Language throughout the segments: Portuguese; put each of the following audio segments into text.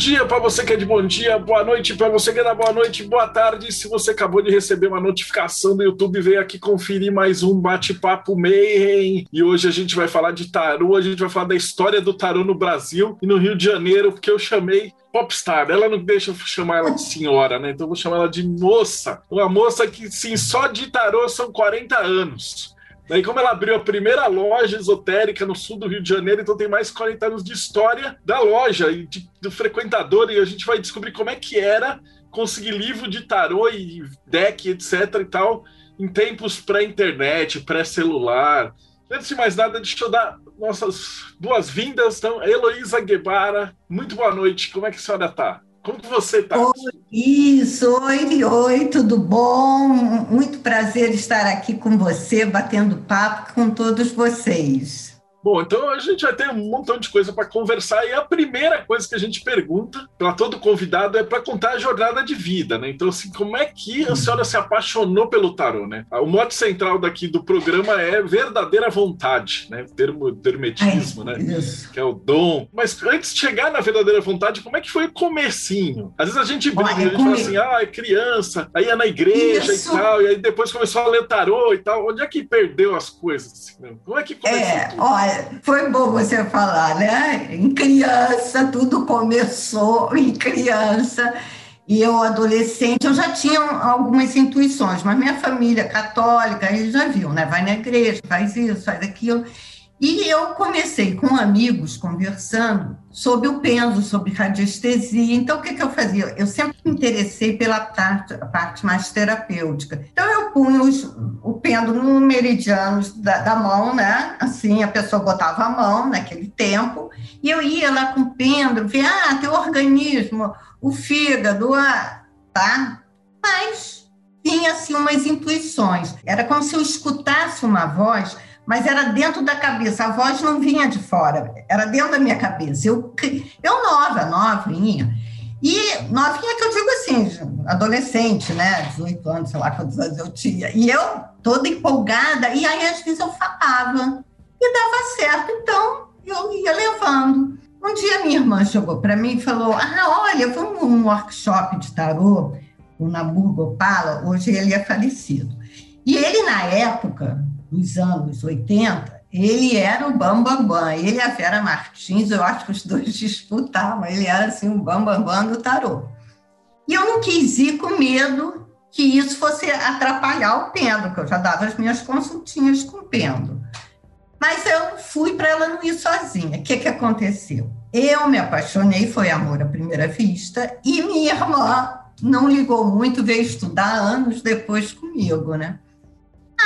dia para você que é de bom dia, boa noite para você que é da boa noite, boa tarde. Se você acabou de receber uma notificação do YouTube, veio aqui conferir mais um bate-papo Mayhem. E hoje a gente vai falar de tarô, a gente vai falar da história do tarô no Brasil e no Rio de Janeiro, porque eu chamei popstar. Ela não deixa eu chamar ela de senhora, né? Então eu vou chamar ela de moça. Uma moça que, sim, só de tarô são 40 anos. Daí, como ela abriu a primeira loja esotérica no sul do Rio de Janeiro, então tem mais de 40 anos de história da loja e de, do frequentador, e a gente vai descobrir como é que era conseguir livro de tarô e deck, etc e tal, em tempos pré-internet, pré-celular. Antes de mais nada, deixa eu dar nossas boas-vindas. Então, Heloísa Guevara, muito boa noite. Como é que a senhora está? Como você está? Isso, oi, oi, tudo bom? Muito prazer estar aqui com você, batendo papo com todos vocês. Bom, então a gente vai ter um montão de coisa para conversar e a primeira coisa que a gente pergunta para todo convidado é para contar a jornada de vida, né? Então, assim, como é que a senhora se apaixonou pelo tarô, né? O mote central daqui do programa é verdadeira vontade, né? O termo dermetismo, né? Isso. Que é o dom. Mas antes de chegar na verdadeira vontade, como é que foi o comecinho? Às vezes a gente brinca, Olha, a gente come... fala assim, ah, é criança, aí é na igreja Isso. e tal, e aí depois começou a ler tarô e tal. Onde é que perdeu as coisas? Assim, né? Como é que começou? É, olha, foi bom você falar, né? Em criança, tudo começou em criança. E eu, adolescente, eu já tinha algumas intuições, mas minha família católica, eles já viu, né? Vai na igreja, faz isso, faz aquilo. E eu comecei com amigos conversando sobre o pêndulo, sobre radiestesia. Então, o que, que eu fazia? Eu sempre me interessei pela parte, parte mais terapêutica. Então, eu punha os, o pêndulo no meridiano da, da, mão, né? Assim, a pessoa botava a mão naquele tempo, e eu ia lá com o pêndulo, ver, ah, teu organismo, o fígado, ah, tá? Mas tinha, assim, umas intuições. Era como se eu escutasse uma voz mas era dentro da cabeça, a voz não vinha de fora, era dentro da minha cabeça. Eu, eu nova, novinha. E novinha que eu digo assim, adolescente, né? 18 anos, sei lá quantos anos eu tinha. E eu toda empolgada, e aí às vezes eu falava, e dava certo, então eu ia levando. Um dia minha irmã chegou para mim e falou: Ah, olha, vamos num workshop de tarô, o Nabu Gopala, hoje ele é falecido. E ele, na época, nos anos 80, ele era o Bambambam. Bam, bam. Ele e a Vera Martins, eu acho que os dois disputavam, ele era assim o Bambambam bam, do tarô. E eu não quis ir com medo que isso fosse atrapalhar o pêndulo, que eu já dava as minhas consultinhas com o pêndulo. Mas eu fui para ela não ir sozinha. O que, que aconteceu? Eu me apaixonei, foi amor à primeira vista, e minha irmã não ligou muito, veio estudar anos depois comigo, né?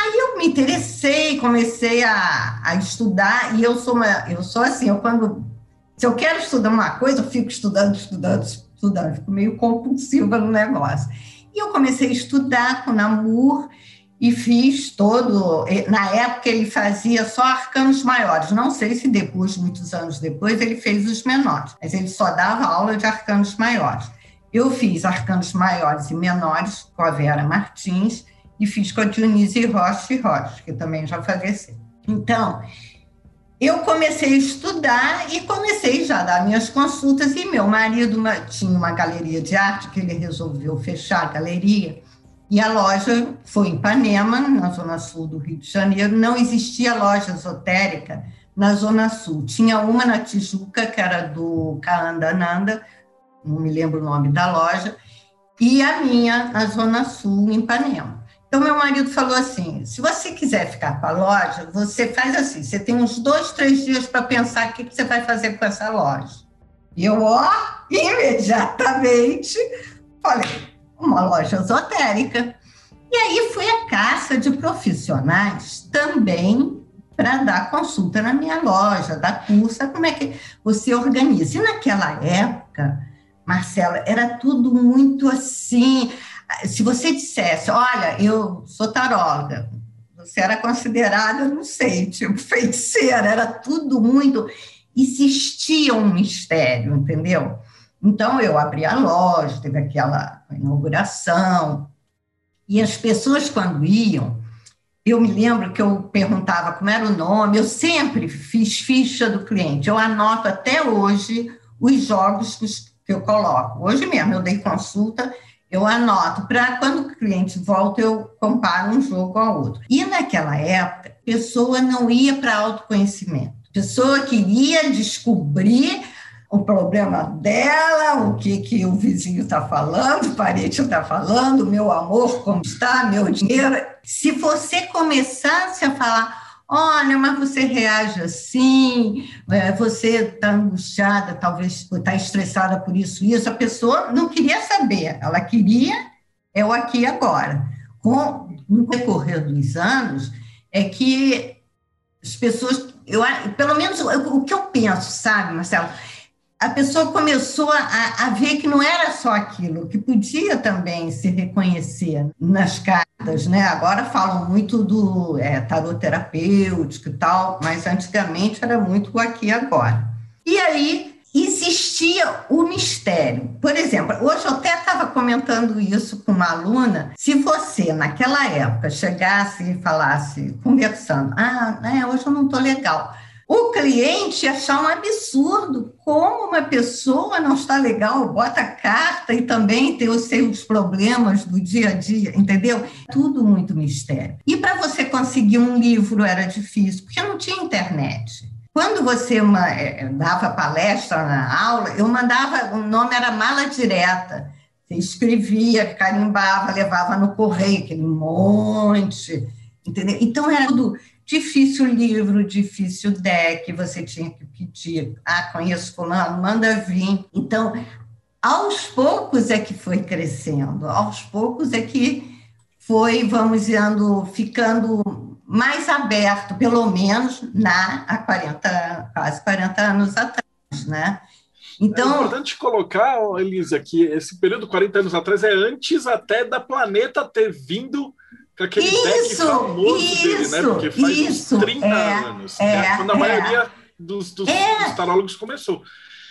Aí eu me interessei, comecei a, a estudar, e eu sou uma, eu sou assim, eu quando se eu quero estudar uma coisa, eu fico estudando, estudando, estudando, fico meio compulsiva no negócio. E eu comecei a estudar com o Namur e fiz todo. Na época ele fazia só arcanos maiores. Não sei se depois, muitos anos depois, ele fez os menores, mas ele só dava aula de arcanos maiores. Eu fiz arcanos maiores e menores com a Vera Martins e fiz com a Dionísia Rocha e Rocha, que também já faleceu. Então, eu comecei a estudar e comecei já a dar minhas consultas, e meu marido tinha uma galeria de arte que ele resolveu fechar a galeria, e a loja foi em Ipanema, na zona sul do Rio de Janeiro, não existia loja esotérica na zona sul, tinha uma na Tijuca, que era do Kaandananda, não me lembro o nome da loja, e a minha na zona sul, em Ipanema. Então, meu marido falou assim: se você quiser ficar com a loja, você faz assim: você tem uns dois, três dias para pensar o que, você vai fazer com essa loja. E eu, ó, imediatamente falei: uma loja esotérica. E aí fui a caça de profissionais também para dar consulta na minha loja, dar curso, como é que você organiza. E naquela época, Marcela, era tudo muito assim se você dissesse, olha, eu sou taróloga, Você era considerada, não sei, tipo feiticeira, era tudo muito. Existia um mistério, entendeu? Então eu abri a loja, teve aquela inauguração, e as pessoas, quando iam, eu me lembro que eu perguntava como era o nome, eu sempre fiz ficha do cliente, eu anoto até hoje os jogos que eu coloco. Hoje mesmo eu dei consulta, eu anoto, para quando o cliente volta, eu comparo um jogo ao outro. E naquela época, a pessoa não ia para autoconhecimento. A pessoa queria descobrir o problema dela, o que, que o vizinho está falando, o parente está falando, meu amor, como está, meu dinheiro. Se você começasse a falar, olha, mas você reage assim, é, você está angustiada, talvez está estressada por isso, isso, a pessoa não queria saber, ela queria é o aqui e agora. Com, no decorrer dos anos, é que as pessoas, eu, pelo menos o, o que eu penso, sabe, Marcelo, a pessoa começou a, a, ver que não era só aquilo, que podia também se reconhecer nas cartas, né? Agora falam muito do é, tarot terapêutico e tal, mas antigamente era muito o aqui e agora. E aí existia o mistério. Por exemplo, hoje eu até estava comentando isso com uma aluna. Se você, naquela época, chegasse e falasse, conversando, ah, é, hoje eu não estou legal o cliente achar um absurdo como uma pessoa não está legal, bota carta e também tem os seus problemas do dia a dia, entendeu? Tudo muito mistério. E para você conseguir um livro era difícil, porque não tinha internet. Quando você uma, é, dava palestra na aula, eu mandava, o nome era mala direta. Você escrevia, carimbava, levava no correio, aquele monte, entendeu? Então era tudo Difícil livro, difícil deck, você tinha que pedir. Ah, conheço fulano, manda vir. Então, aos poucos é que foi crescendo, aos poucos é que foi, vamos dizendo, ficando mais aberto, pelo menos na há 40, quase 40 anos atrás, né? Então, é importante colocar, Elisa, que esse período 40 anos atrás é antes até da planeta ter vindo aquele isso, famoso isso, dele, né? Porque faz isso, uns 30 é, anos. É, né? Quando a é. maioria dos, dos, é. dos tarólogos começou.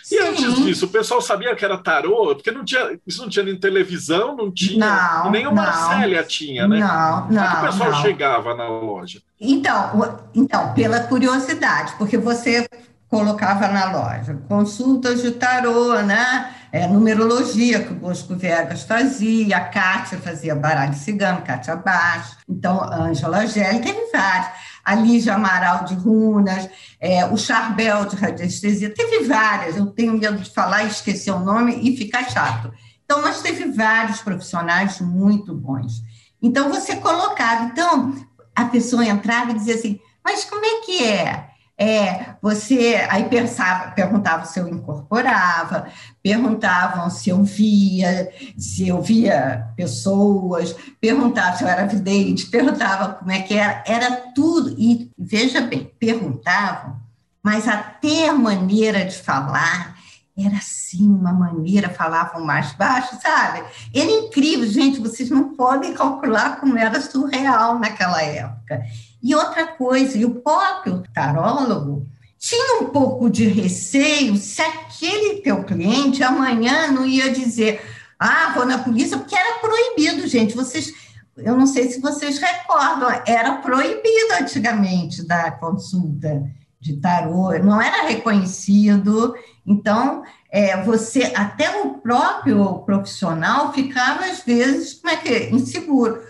E Sim. antes disso, o pessoal sabia que era tarô, porque não tinha, isso não tinha nem televisão, não tinha, não, nem o Marcélia tinha, né? Não, não. Como é que o pessoal não. chegava na loja? Então, então, pela curiosidade, porque você colocava na loja consultas de tarô, né? É, numerologia, que o Bosco Viegas fazia, a Kátia fazia baralho cigano, Kátia Baixo, então, Ângela Gelli, teve vários. A Lígia Amaral de Runas, é, o Charbel de Radiestesia, teve várias. Eu tenho medo de falar e esquecer o nome e ficar chato. Então, nós teve vários profissionais muito bons. Então, você colocava. Então, a pessoa entrava e dizia assim, mas como é que é? É, você aí pensava, perguntava se eu incorporava, perguntavam se eu via, se eu via pessoas, perguntavam se eu era vidente, perguntavam como é que era, era tudo. E veja bem, perguntavam, mas até a maneira de falar era assim, uma maneira, falavam mais baixo, sabe? Era incrível, gente, vocês não podem calcular como era surreal naquela época. E outra coisa, e o próprio tarólogo tinha um pouco de receio se aquele teu cliente amanhã não ia dizer, ah, vou na polícia, porque era proibido, gente. Vocês, eu não sei se vocês recordam, era proibido antigamente da consulta de tarô, não era reconhecido. Então, é, você, até o próprio profissional ficava às vezes, como é que é, inseguro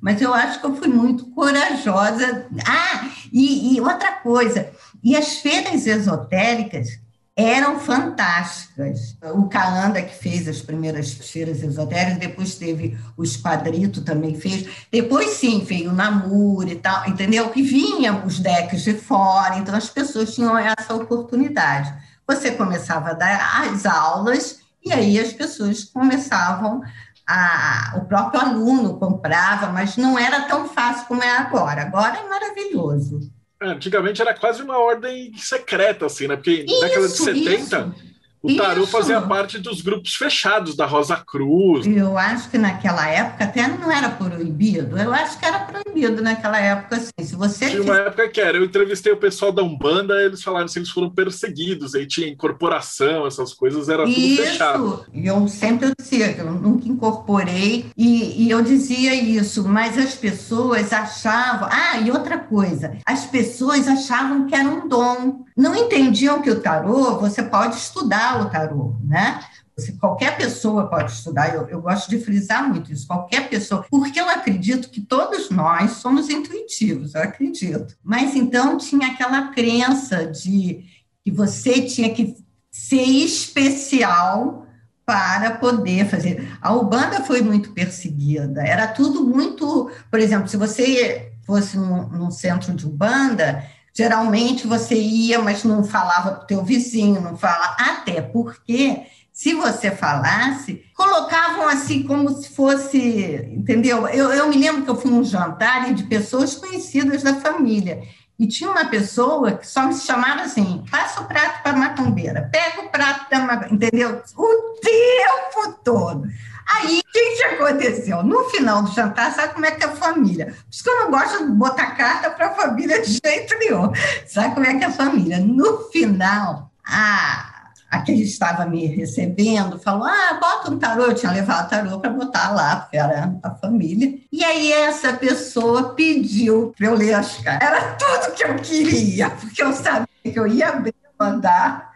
mas eu acho que eu fui muito corajosa. Ah, e, e outra coisa, e as feiras esotéricas eram fantásticas. O Caanda, que fez as primeiras feiras esotéricas, depois teve o Esquadrito, também fez. Depois, sim, veio o Namur e tal, entendeu? E vinham os decks de fora, então as pessoas tinham essa oportunidade. Você começava a dar as aulas e aí as pessoas começavam a, o próprio aluno comprava, mas não era tão fácil como é agora. Agora é maravilhoso. É, antigamente era quase uma ordem secreta, assim, né? Porque na década de 70, isso. O tarô Isso. fazia parte dos grupos fechados da Rosa Cruz. Eu acho que naquela época até não era proibido. Eu acho que era proibido naquela época, assim. Se você tinha uma época que era. Eu entrevistei o pessoal da Umbanda, eles falaram que eles foram perseguidos. Aí tinha incorporação, essas coisas, era tudo isso. fechado. E eu sempre dizia que eu nunca incorporei e, e eu dizia isso, mas as pessoas achavam. Ah, e outra coisa, as pessoas achavam que era um dom. Não entendiam que o tarô você pode estudar estudar o tarô, né? Você, qualquer pessoa pode estudar, eu, eu, gosto de frisar muito isso, qualquer pessoa, porque eu acredito que todos nós somos intuitivos, eu acredito. Mas então tinha aquela crença de que você tinha que ser especial para poder fazer. A Ubanda foi muito perseguida, era tudo muito. Por exemplo, se você fosse num, num centro de Ubanda, Geralmente você ia, mas não falava para o teu vizinho, não fala, até porque se você falasse, colocavam assim como se fosse, entendeu? Eu, eu me lembro que eu fui num jantar de pessoas conhecidas da família. E tinha uma pessoa que só me chamava assim: passa o prato para a macumbeira, pega o prato da macumbeira, entendeu? O tempo todo. Aí, o que, que aconteceu? No final do jantar, sabe como é que é a família? Por isso que eu não gosto de botar carta para a família de jeito nenhum. Sabe como é que é a família? No final, a, a que estava me recebendo falou: ah, bota um tarô. Eu tinha levado tarô para botar lá, porque era a família. E aí, essa pessoa pediu para eu ler as cartas. Era tudo que eu queria, porque eu sabia que eu ia abrir, mandar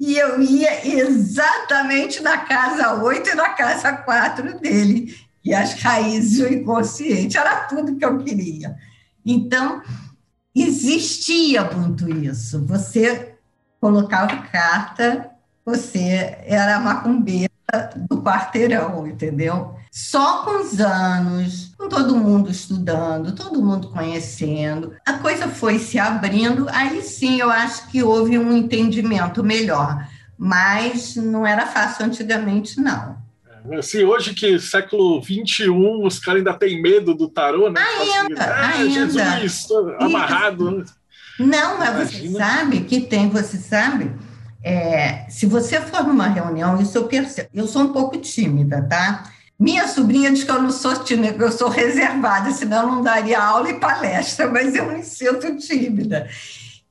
e eu ia exatamente na casa 8 e na casa 4 dele, e as raízes do inconsciente, era tudo que eu queria. Então, existia muito isso. Você colocava carta, você era macumbeira do quarteirão, entendeu? Só com os anos, com todo mundo estudando, todo mundo conhecendo, a coisa foi se abrindo. Aí sim eu acho que houve um entendimento melhor, mas não era fácil antigamente, não. Assim, hoje que século XXI, os caras ainda têm medo do tarô, né? Ainda, ah, ainda. Jesus, amarrado. Né? Não, mas Imagina. você sabe que tem, você sabe, é, se você for numa reunião, isso eu percebo, eu sou um pouco tímida, tá? Minha sobrinha diz que eu não sou tímida, eu sou reservada, senão eu não daria aula e palestra, mas eu me sinto tímida.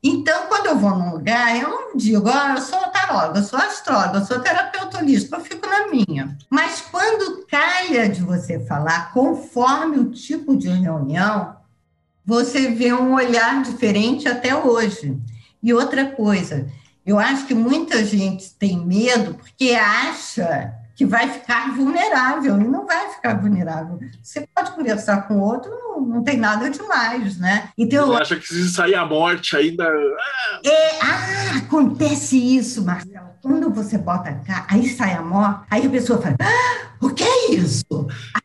Então, quando eu vou num lugar, eu não digo, ah, eu sou taróloga, eu sou astróloga, eu sou terapeuta holístico, eu fico na minha. Mas quando caia de você falar, conforme o tipo de reunião, você vê um olhar diferente até hoje. E outra coisa, eu acho que muita gente tem medo porque acha que vai ficar vulnerável, e não vai ficar vulnerável. Você pode conversar com o outro, não, não tem nada demais, né? Então, Você acha que se sair a morte ainda... É, ah, acontece isso, Marcelo. Quando você bota cá, aí sai a morte, aí a pessoa fala, ah, o que é isso?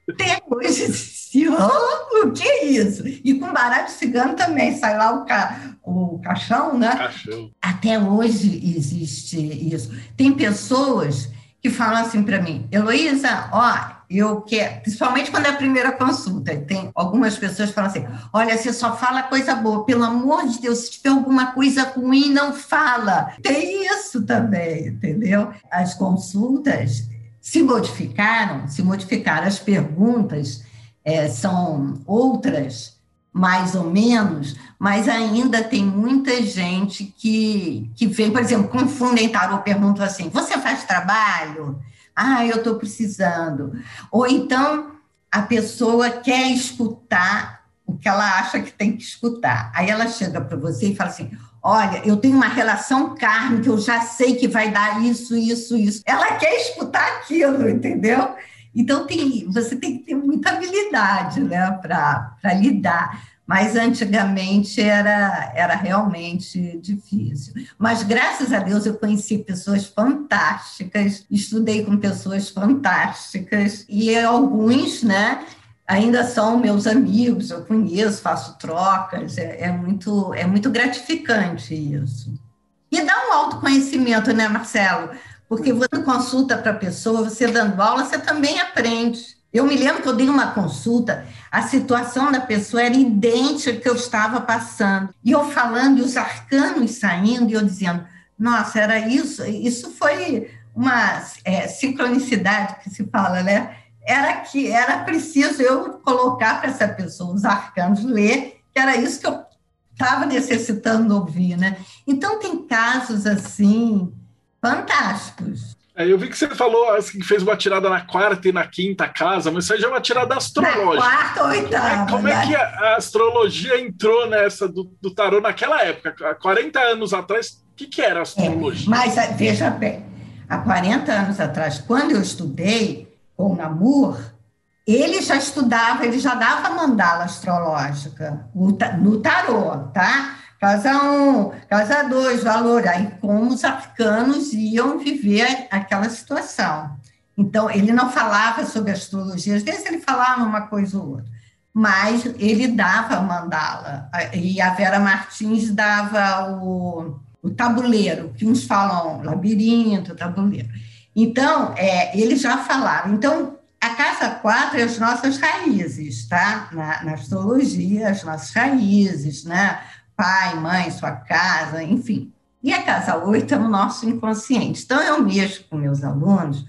Até hoje, se, oh, que é isso? E com baralho cigano também, sai lá o, ca, o caixão, né? Caixão. Até hoje existe isso. Tem pessoas que falam assim para mim, Heloísa, ó, eu quero, principalmente quando é a primeira consulta, tem algumas pessoas que falam assim, olha, você só fala coisa boa, pelo amor de Deus, se tiver alguma coisa ruim, não fala. Tem isso também, entendeu? As consultas se modificaram, se modificaram as perguntas, é, são outras, mais ou menos, mas ainda tem muita gente que, que vem, por exemplo, confundem tarô, perguntam assim: você faz trabalho? Ah, eu estou precisando. Ou então a pessoa quer escutar o que ela acha que tem que escutar. Aí ela chega para você e fala assim: Olha, eu tenho uma relação kármica, eu já sei que vai dar isso, isso, isso. Ela quer escutar aquilo, entendeu? Então, tem, você tem que ter muita habilidade né, para lidar. Mas antigamente era, era realmente difícil. Mas graças a Deus eu conheci pessoas fantásticas, estudei com pessoas fantásticas, e alguns, né? Ainda são meus amigos, eu conheço, faço trocas, é, é muito, é muito gratificante isso. E dá um autoconhecimento, né, Marcelo? Porque você consulta para a pessoa, você dando aula, você também aprende. Eu me lembro que eu dei uma consulta, a situação da pessoa era idêntica que eu estava passando. E eu falando, e os arcanos saindo, e eu dizendo: nossa, era isso, isso foi uma é, sincronicidade que se fala, né? Era que era preciso eu colocar para essa pessoa os arcanos ler, que era isso que eu estava necessitando ouvir, né? Então tem casos assim fantásticos. É, eu vi que você falou assim, que fez uma tirada na quarta e na quinta casa, mas isso aí já é uma tirada astrológica. Na quarta ou oitava. Como é, como é que a, astrologia entrou nessa do, do, tarô naquela época? Há 40 anos atrás, o que, que era a astrologia? É, mas veja bem, há 40 anos atrás, quando eu estudei com o Namur, ele já estudava, ele já dava mandala astrológica no tarô, tá? Casa 1, um, casa 2, valor. Aí, como os africanos iam viver aquela situação. Então, ele não falava sobre astrologia, às vezes ele falava uma coisa ou outra, mas ele dava mandala. E a Vera Martins dava o, o tabuleiro, que uns falam labirinto, tabuleiro. Então, é, eles já falaram. Então, a casa 4 é as nossas raízes, tá? Na, na astrologia, as nossas raízes, né? Pai, mãe, sua casa, enfim. E a casa 8 é o nosso inconsciente. Então, eu mesmo com meus alunos,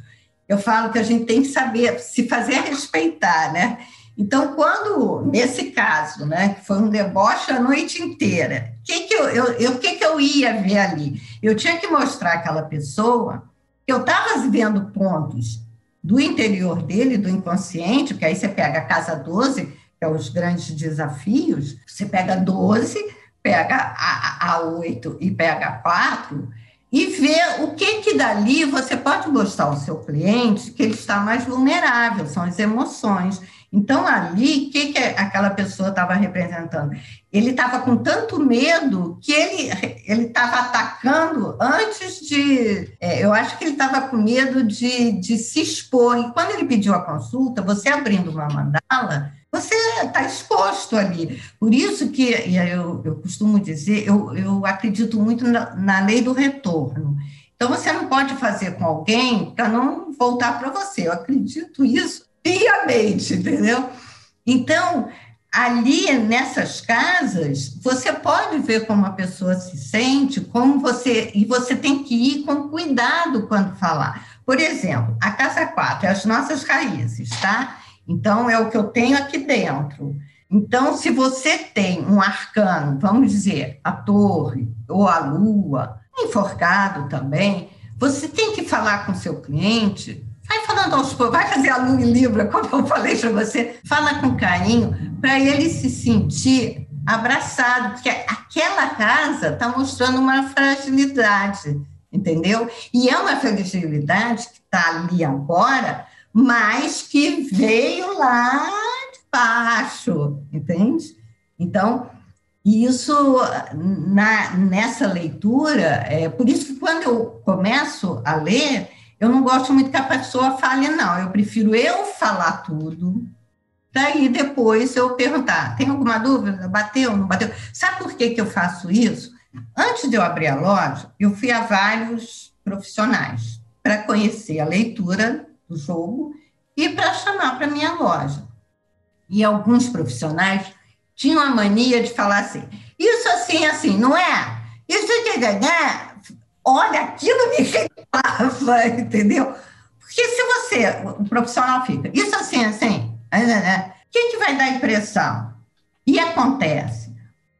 eu falo que a gente tem que saber se fazer respeitar, né? Então, quando, nesse caso, né, que foi um deboche a noite inteira, o que, que, eu, eu, eu, que, que eu ia ver ali? Eu tinha que mostrar àquela pessoa que eu estava vendo pontos do interior dele, do inconsciente, porque aí você pega a casa 12, que é os grandes desafios, você pega 12, pega a, a 8 e pega a 4 e vê o que que dali você pode mostrar ao seu cliente que ele está mais vulnerável, são as emoções. Então, ali, o que, que aquela pessoa estava representando? Ele estava com tanto medo que ele estava atacando antes de. É, eu acho que ele estava com medo de, de se expor. E quando ele pediu a consulta, você abrindo uma mandala, você está exposto ali. Por isso que eu, eu costumo dizer, eu, eu acredito muito na, na lei do retorno. Então, você não pode fazer com alguém para não voltar para você. Eu acredito isso piamente, entendeu? Então, ali nessas casas, você pode ver como a pessoa se sente, como você. E você tem que ir com cuidado quando falar. Por exemplo, a casa 4 é as nossas raízes, tá? Então, é o que eu tenho aqui dentro. Então, se você tem um arcano, vamos dizer, a torre ou a lua, enforcado também, você tem que falar com seu cliente, vai falando aos poucos, vai fazer a lua em Libra, como eu falei para você, fala com carinho, para ele se sentir abraçado, porque aquela casa está mostrando uma fragilidade, entendeu? E é uma fragilidade que está ali agora, mas que veio lá de baixo, entende? Então, isso na, nessa leitura, é por isso que quando eu começo a ler, eu não gosto muito que a pessoa fale, não. Eu prefiro eu falar tudo, daí depois eu perguntar: tem alguma dúvida? Bateu, não bateu? Sabe por que, que eu faço isso? Antes de eu abrir a loja, eu fui a vários profissionais para conhecer a leitura do jogo e para chamar para minha loja. E alguns profissionais tinham a mania de falar assim: isso assim, assim, não é? Isso que ganhar, olha, aquilo me queimava, entendeu? Porque se você, o profissional fica, isso assim, assim, né, né, né, o que, que vai dar impressão? E acontece.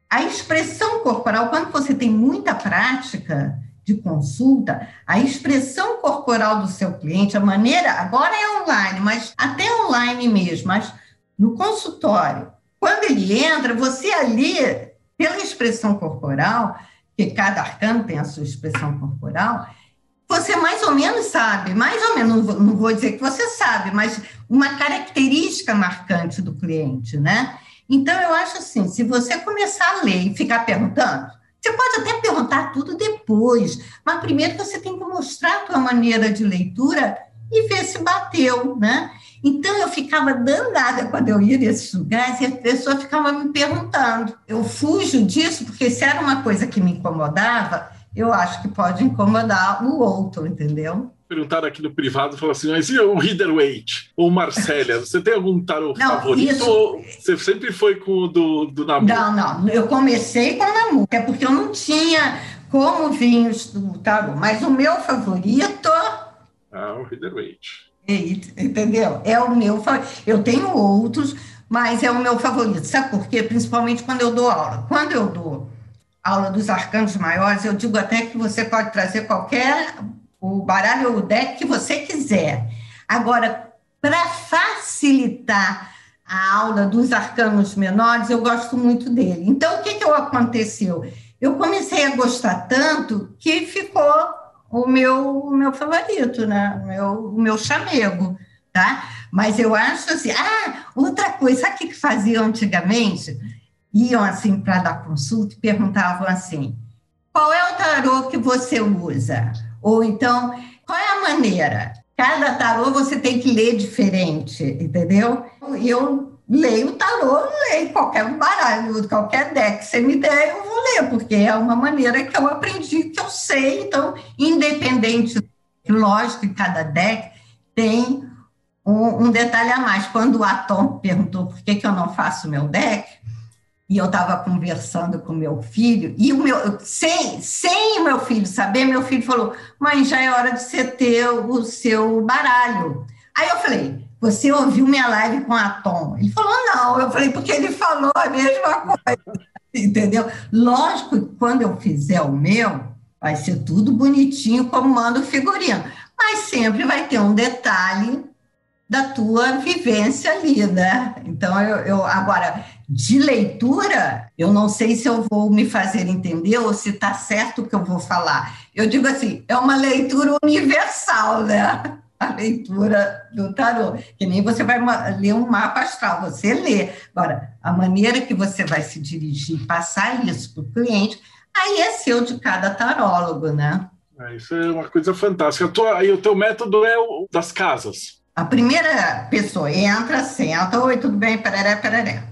A expressão corporal, quando você tem muita prática, de consulta, a expressão corporal do seu cliente, a maneira, agora é online, mas até online mesmo, mas no consultório, quando ele entra, você ali, pela expressão corporal, que cada arcano tem a sua expressão corporal, você mais ou menos sabe, mais ou menos, não vou dizer que você sabe, mas uma característica marcante do cliente, né? Então, eu acho assim, se você começar a ler e ficar perguntando, você pode até perguntar tudo depois, mas primeiro você tem que mostrar a tua maneira de leitura e ver se bateu, né? Então eu ficava danada quando eu ia nesses lugares e a pessoa ficava me perguntando. Eu fujo disso porque se era uma coisa que me incomodava, eu acho que pode incomodar o outro, entendeu? perguntaram aqui no privado, falaram assim, mas e o Rider Waite? Ou Marcélia? Você tem algum tarô não, favorito? Isso... Ou você sempre foi com o do, do Namu? Não, não. Eu comecei com o Namu, é porque eu não tinha... como vinhos do tarô. Mas o meu favorito. Ah, o Rider-Waite. Entendeu? É o meu favorito. Eu tenho outros, mas é o meu favorito. Sabe por quê? Principalmente quando eu dou aula. Quando eu dou aula dos arcanos maiores, eu digo até que você pode trazer qualquer o baralho ou o deck que você quiser. Agora, para facilitar a aula dos arcanos menores, eu gosto muito dele. Então, o que, que aconteceu? Eu comecei a gostar tanto que ficou o meu, o meu favorito, né? o, meu, o meu chamego, tá? Mas eu acho assim, ah, outra coisa, sabe o que faziam antigamente? Iam assim para dar consulta e perguntavam assim, qual é o tarô que você usa? Ou então, qual é a maneira? Cada tarô você tem que ler diferente, entendeu? Eu leio o tarô, leio qualquer baralho, qualquer deck que você me der, eu vou ler, porque é uma maneira que eu aprendi, que eu sei. Então, independente, lógico que cada deck tem um, detalhe a mais. Quando o Atom perguntou por que, que eu não faço meu deck, e eu estava conversando com meu filho, e o meu, sem, sem meu filho saber, meu filho falou: mãe, já é hora de você ter o seu baralho. Aí eu falei: você ouviu minha live com a Tom? Ele falou: não. Eu falei: porque ele falou a mesma coisa. Entendeu? Lógico que quando eu fizer o meu, vai ser tudo bonitinho, como manda o figurino. Mas sempre vai ter um detalhe da tua vivência ali, né? Então, eu, eu, agora, de leitura, eu não sei se eu vou me fazer entender ou se está certo o que eu vou falar. Eu digo assim, é uma leitura universal, né? A leitura do tarô, que nem você vai ler um mapa astral, você lê. Agora, a maneira que você vai se dirigir, passar isso para o cliente, aí é seu de cada tarólogo, né? É, isso é uma coisa fantástica. Aí o teu método é o das casas. A primeira pessoa entra, senta, oi, tudo bem, pereré, pereré.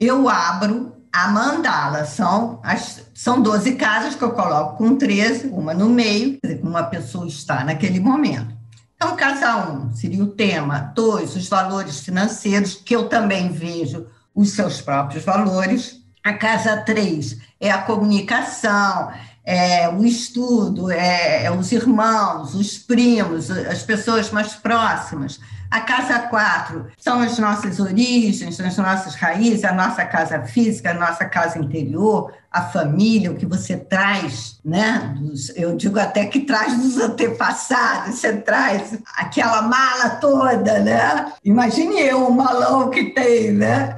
Eu abro a mandala, são, as, são 12 casas que eu coloco com 13, uma no meio, uma pessoa está naquele momento. Então, casa 1 um, seria o tema, dois, os valores financeiros, que eu também vejo os seus próprios valores. A casa 3 é a comunicação, é o estudo, é, é os irmãos, os primos, as pessoas mais próximas. A casa 4 são as nossas origens, as nossas raízes, a nossa casa física, a nossa casa interior, a família, o que você traz, né? Dos, eu digo até que traz dos antepassados, você traz aquela mala toda, né? Imagine eu, o malão que tem, né?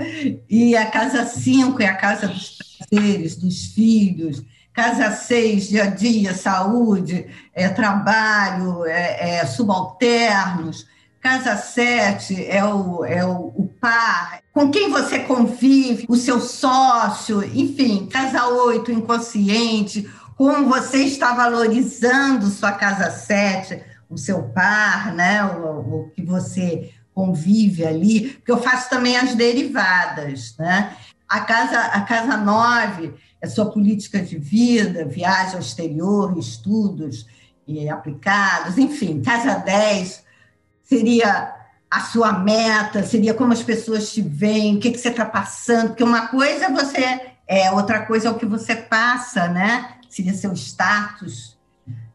E a casa 5 é a casa dos prazeres, dos filhos, Casa 6, dia a dia, saúde, é, trabalho, é, é, subalternos. Casa 7 é, o, é o, o, par, com quem você convive, o seu sócio, enfim. Casa 8, inconsciente, como você está valorizando sua casa 7, o seu par, né? o, o que você convive ali, porque eu faço também as derivadas. Né? A casa, a casa 9 é sua política de vida, viagem ao exterior, estudos aplicados, enfim, casa 10 seria a sua meta, seria como as pessoas te veem, o que, que você está passando, porque uma coisa é você, é, outra coisa é o que você passa, né? Seria seu status.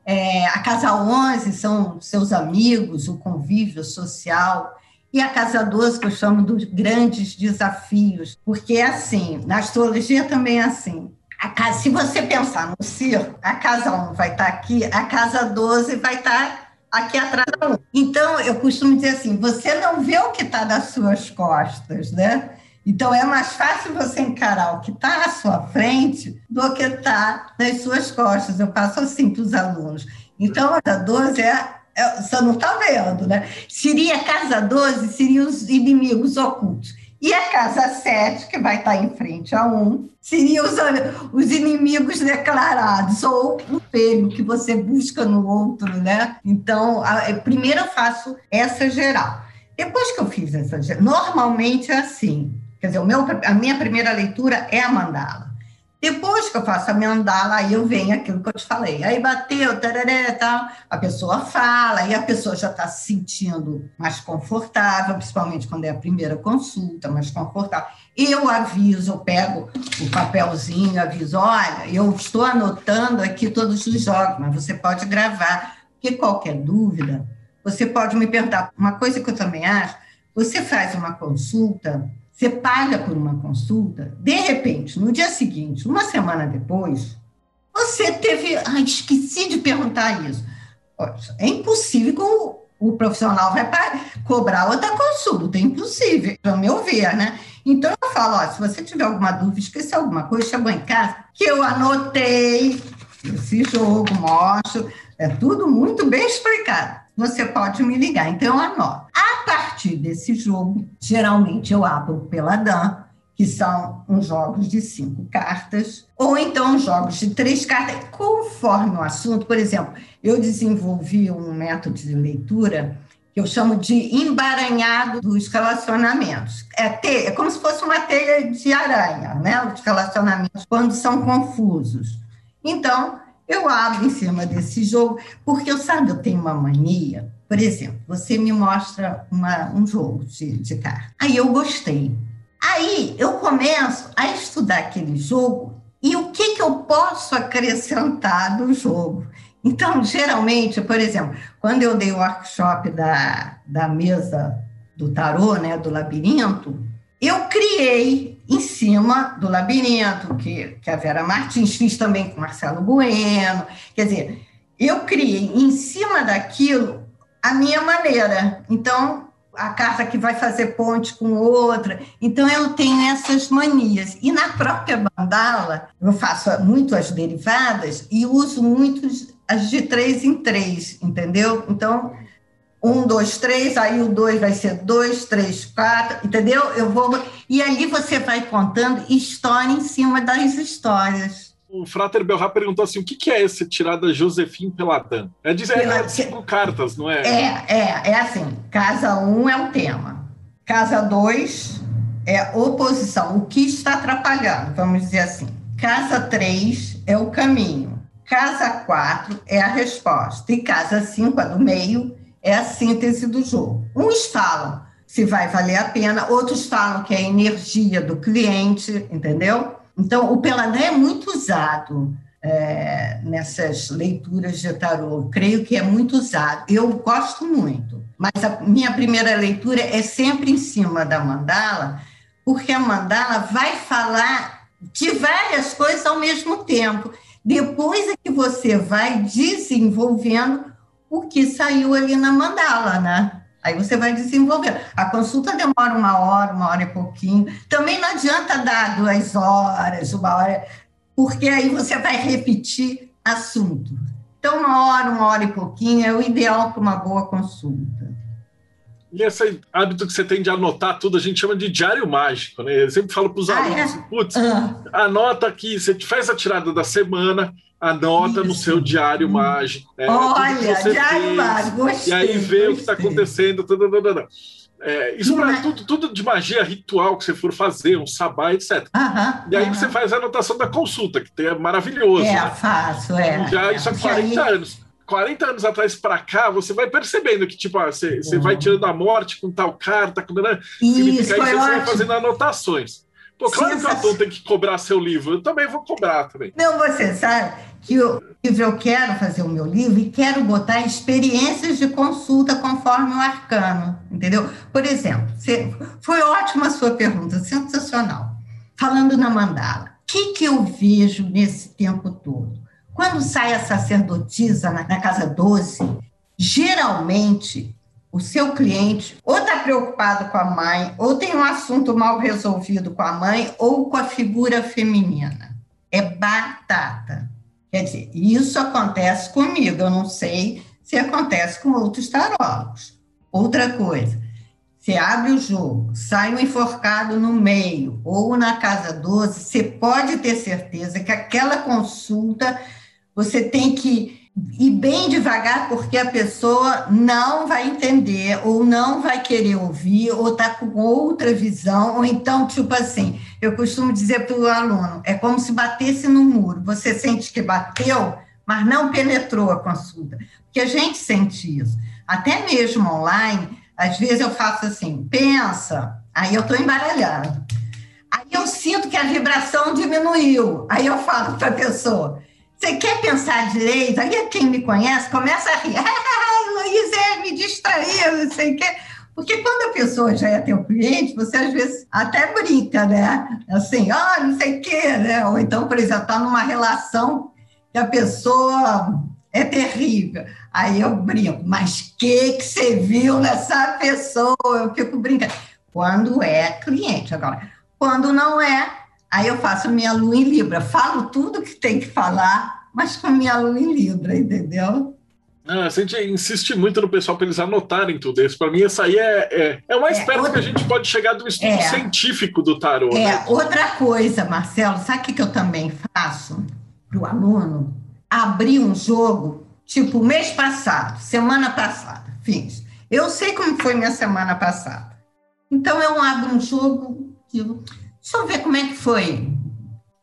É, a casa 11 são seus amigos, o convívio social. E a casa 12, que eu chamo dos grandes desafios, porque é assim, na astrologia também é assim. Casa, se você pensar no circo, a casa 1 vai estar aqui, a casa 12 vai estar aqui atrás da 1. Então, eu costumo dizer assim: você não vê o que está nas suas costas, né? Então, é mais fácil você encarar o que está à sua frente do que está nas suas costas. Eu passo assim para os alunos. Então, a casa 12 é é, você não está vendo, né? Seria a casa 12, seriam os inimigos ocultos. E a casa 7, que vai estar em frente a 1, seriam os, os inimigos declarados, ou o espelho que você busca no outro, né? Então, a, primeiro eu faço essa geral. Depois que eu fiz essa geral, normalmente é assim, quer dizer, o meu, a minha primeira leitura é a mandala. Depois que eu faço a mandala, aí eu venho aquilo que eu te falei. Aí bateu, tararé, tal. A pessoa fala, aí a pessoa já está se sentindo mais confortável, principalmente quando é a primeira consulta, mais confortável. Eu aviso, eu pego o papelzinho, aviso, olha, eu estou anotando aqui todos os jogos, mas você pode gravar, porque qualquer dúvida, você pode me perguntar. Uma coisa que eu também acho, você faz uma consulta você paga por uma consulta, de repente, no dia seguinte, uma semana depois, você teve. Ai, esqueci de perguntar isso. É impossível que o, o profissional vai cobrar outra consulta, é impossível, ao meu ver, né? Então eu falo: ó, se você tiver alguma dúvida, esqueceu alguma coisa, chegou em casa, que eu anotei esse jogo, mostro, é tudo muito bem explicado você pode me ligar. Então, eu anoto. A partir desse jogo, geralmente eu abro pela Dan, que são uns jogos de cinco cartas, ou então jogos de três cartas, conforme o assunto. Por exemplo, eu desenvolvi um método de leitura que eu chamo de embaranhado dos relacionamentos. É, ter, é como se fosse uma teia de aranha, né? Os relacionamentos, quando são confusos. Então, eu abro em cima desse jogo, porque eu sabe, eu tenho uma mania. Por exemplo, você me mostra uma, um jogo de, de carta. Aí eu gostei. Aí eu começo a estudar aquele jogo e o que, que eu posso acrescentar do jogo. Então, geralmente, por exemplo, quando eu dei o workshop da, da mesa do tarô, né, do labirinto, eu criei em cima do labirinto, que, que a Vera Martins fiz também com Marcelo Bueno. Quer dizer, eu criei em cima daquilo a minha maneira. Então, a carta que vai fazer ponte com outra. Então, eu tenho essas manias. E na própria mandala, eu faço muito as derivadas e uso muito as de três em três, entendeu? Então, um, dois, três, aí o dois vai ser dois, três, quatro, entendeu? Eu vou. E ali você vai contando história em cima das histórias. O Frater Belrá perguntou assim: o que, que é esse tirada Josefim Peladan? É dizer, Pela... é cinco cartas, não é? É, é, é assim: casa um é o tema, casa dois é oposição, o que está atrapalhando, vamos dizer assim. Casa três é o caminho, casa quatro é a resposta, e casa cinco, a do meio, é a síntese do jogo. Uns falam se vai valer a pena, outros falam que é a energia do cliente, entendeu? Então, o Peladã é muito usado é, nessas leituras de tarô. Creio que é muito usado. Eu gosto muito. Mas a minha primeira leitura é sempre em cima da mandala, porque a mandala vai falar de várias coisas ao mesmo tempo. Depois é que você vai desenvolvendo o que saiu ali na mandala, né? Aí você vai desenvolver. A consulta demora uma hora, uma hora e pouquinho. Também não adianta dar duas horas, uma hora, porque aí você vai repetir assunto. Então, uma hora, uma hora e pouquinho é o ideal para uma boa consulta. E esse hábito que você tem de anotar tudo, a gente chama de diário mágico, né? Eu sempre falo para os alunos, ah, é? putz, ah. anota aqui, você faz a tirada da semana, anota Isso. no seu diário mágico. Né? Olha, diário fez, mágico, gostei. E aí vê gostei. o que está acontecendo. Tadadadada. É, isso para tudo, tudo de magia ritual que você for fazer, um sabá, etc. e aí você faz a anotação da consulta, que é maravilhoso. É, né? faço, é. Já isso há 40 aí... anos. 40 anos atrás para cá, você vai percebendo que, tipo, ah, você, você vai tirando a morte com tal carta, com... Né? significa isso, você vai fazendo anotações. Pô, claro que o Atom tem que cobrar seu livro, eu também vou cobrar também. Não, você sabe que o livro eu quero fazer o meu livro e quero botar experiências de consulta conforme o arcano, entendeu? Por exemplo, você, foi ótima a sua pergunta, sensacional. Falando na mandala, o que, que eu vejo nesse tempo todo? Quando sai a sacerdotisa na, na casa 12, geralmente o seu cliente ou está preocupado com a mãe, ou tem um assunto mal resolvido com a mãe, ou com a figura feminina. É batata. Quer dizer, isso acontece comigo, eu não sei se acontece com outros tarólogos. Outra coisa, você abre o jogo, sai um enforcado no meio, ou na casa 12, você pode ter certeza que aquela consulta você tem que e bem devagar, porque a pessoa não vai entender, ou não vai querer ouvir, ou está com outra visão, ou então, tipo assim, eu costumo dizer para o aluno, é como se batesse no muro, você sente que bateu, mas não penetrou a consulta, porque a gente sente isso. Até mesmo online, às vezes eu faço assim, pensa, aí eu estou embaralhando. Aí eu sinto que a vibração diminuiu. Aí eu falo para a pessoa, você quer pensar direito? Aí quem me conhece começa a rir. Ah, Luiz, é, me distraiu, não sei o quê. Porque quando a pessoa já é teu cliente, você às vezes até brinca, né? Assim, ah, não sei o quê, né? Ou então, por exemplo, está numa relação que a pessoa é terrível. Aí eu brinco, mas que que você viu nessa pessoa? Eu fico brincando. Quando é cliente, agora. Quando não é, aí eu faço minha lua em Libra. Falo tudo que tem que falar, mas com minha lua em Libra, entendeu? Ah, a gente insiste muito no pessoal para eles anotarem tudo isso. Para mim, essa aí é, é, é o mais é, perto outra... que a gente pode chegar do estudo é, científico do tarô. É, né? outra coisa, Marcelo, sabe o que eu também faço para o aluno? Abrir um jogo, tipo, mês passado, semana passada, fiz. Eu sei como foi minha semana passada. Então, eu abro um jogo, digo, deixa eu ver como é que foi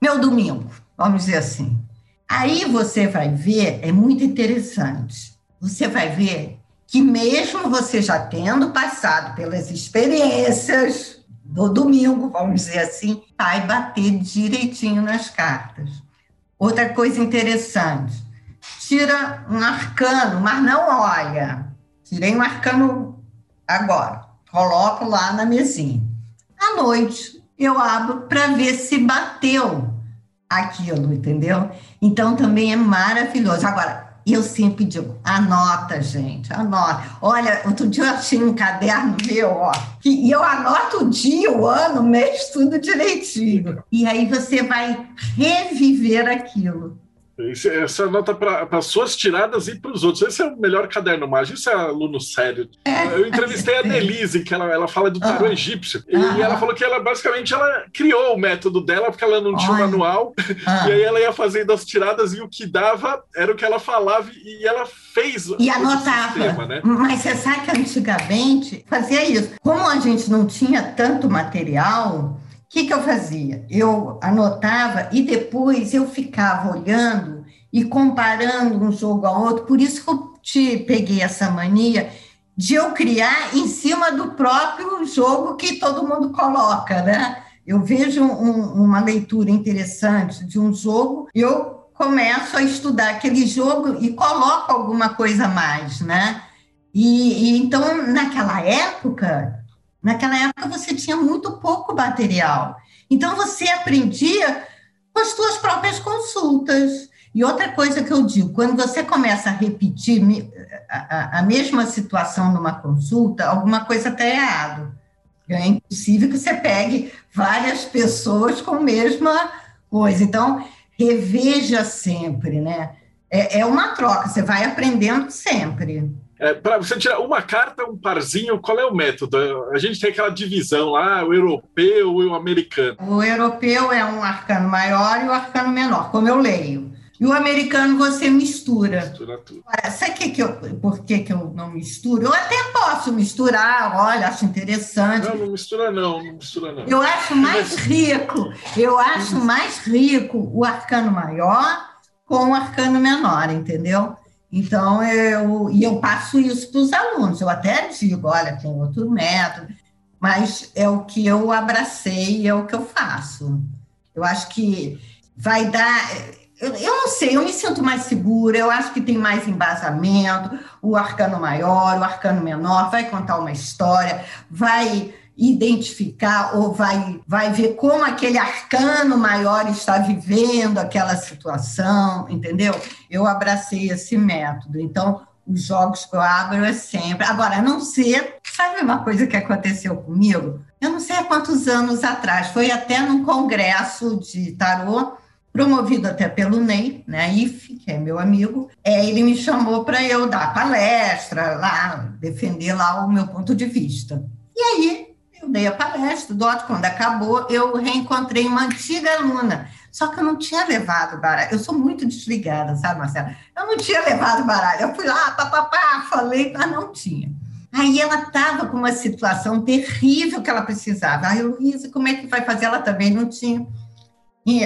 meu domingo, vamos dizer assim. Aí você vai ver, é muito interessante, você vai ver que mesmo você já tendo passado pelas experiências do domingo, vamos dizer assim, vai bater direitinho nas cartas. Outra coisa interessante, tira um arcano, mas não olha. Tirei um arcano agora, coloco lá na mesinha. À noite, eu abro para ver se bateu aquilo, entendeu? Então também é maravilhoso. Agora, eu sempre digo, anota, gente, anota. Olha, outro dia eu achei um caderno meu, ó, e eu anoto o dia, o ano, o mês, tudo direitinho. E aí você vai reviver aquilo. Essa nota para suas tiradas e para os outros. Esse é o melhor caderno mágico. Isso é aluno sério. É. Eu entrevistei a Denise, que ela, ela fala do tarô ah. egípcio. E ah. ela falou que ela basicamente ela criou o método dela, porque ela não tinha o um manual. Ah. E aí ela ia fazendo as tiradas e o que dava era o que ela falava e ela fez. E anotava. Sistema, né? Mas você sabe que antigamente fazia isso. Como a gente não tinha tanto material que, que eu fazia? Eu anotava e depois eu ficava olhando e comparando um jogo a outro. Por isso que eu te peguei essa mania de eu criar em cima do próprio jogo que todo mundo coloca, né? Eu vejo um, uma leitura interessante de um jogo, eu começo a estudar aquele jogo e coloco alguma coisa a mais, né? E, e então, naquela época, Naquela época você tinha muito pouco material. Então você aprendia com as suas próprias consultas. E outra coisa que eu digo, quando você começa a repetir a, mesma situação numa consulta, alguma coisa está errado. É impossível que você pegue várias pessoas com a mesma coisa. Então, reveja sempre, né? É, é uma troca, você vai aprendendo sempre. É, para você tirar uma carta, um parzinho, qual é o método? A gente tem aquela divisão lá, o europeu e o americano. O europeu é um arcano maior e o arcano menor, como eu leio. E o americano você mistura. Mistura tudo. Sabe que que eu, por que, que eu não misturo? Eu até posso misturar, olha, acho interessante. Não, não mistura não, não mistura não. Eu acho mais rico, eu acho mais rico o arcano maior com o arcano menor, entendeu? Então, eu, e eu passo isso para os alunos. Eu até digo, olha, tem outro método, mas é o que eu abracei, é o que eu faço. Eu acho que vai dar. Eu, eu não sei, eu me sinto mais segura, eu acho que tem mais embasamento. O arcano maior, o arcano menor, vai contar uma história, vai identificar ou vai, vai ver como aquele arcano maior está vivendo aquela situação, entendeu? Eu abracei esse método. Então, os jogos que eu abro é sempre. Agora, a não ser. Sabe uma coisa que aconteceu comigo? Eu não sei há quantos anos atrás, foi até num congresso de tarô, promovido até pelo Ney, né, IF, que é meu amigo, é, ele me chamou para eu dar palestra lá, defender lá o meu ponto de vista. E aí eu dei a palestra, Dot, quando acabou, eu reencontrei uma antiga aluna. Só que eu não tinha levado, Bara. Eu sou muito desligada, sabe, Marcela? Eu não tinha levado baralho. Eu fui lá, papapá, falei, mas não tinha. Aí ela estava com uma situação terrível que ela precisava. Aí eu disse, como é que vai fazer? Ela também não tinha. E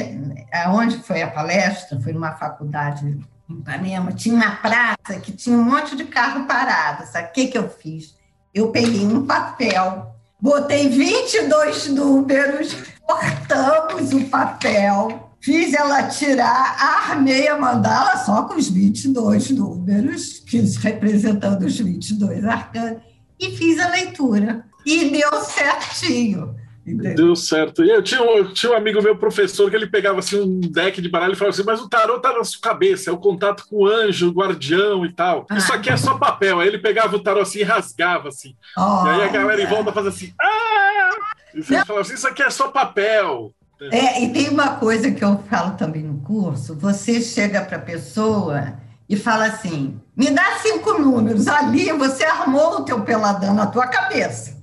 aonde foi a palestra? Foi numa faculdade em Ipanema. Tinha uma praça que tinha um monte de carro parado. Sabe o que, que eu fiz? Eu peguei um papel, botei 22 números, cortamos o papel, fiz ela tirar, armei a mandala só com os 22 números, representando os 22 arcanos, e fiz a leitura. E deu certinho. Deu certo. E eu tinha, um, eu tinha um amigo meu, professor, que ele pegava assim, um deck de baralho e falava assim: Mas o tarô tá na sua cabeça, é o contato com o anjo, o guardião e tal. Ah. Isso aqui é só papel. Aí ele pegava o tarô assim e rasgava assim. Oh, e aí a galera em volta fazia assim: Ah! E você falava assim: Isso aqui é só papel. É, e tem uma coisa que eu falo também no curso: você chega para a pessoa e fala assim: me dá cinco números. Ali você armou o teu peladão na tua cabeça.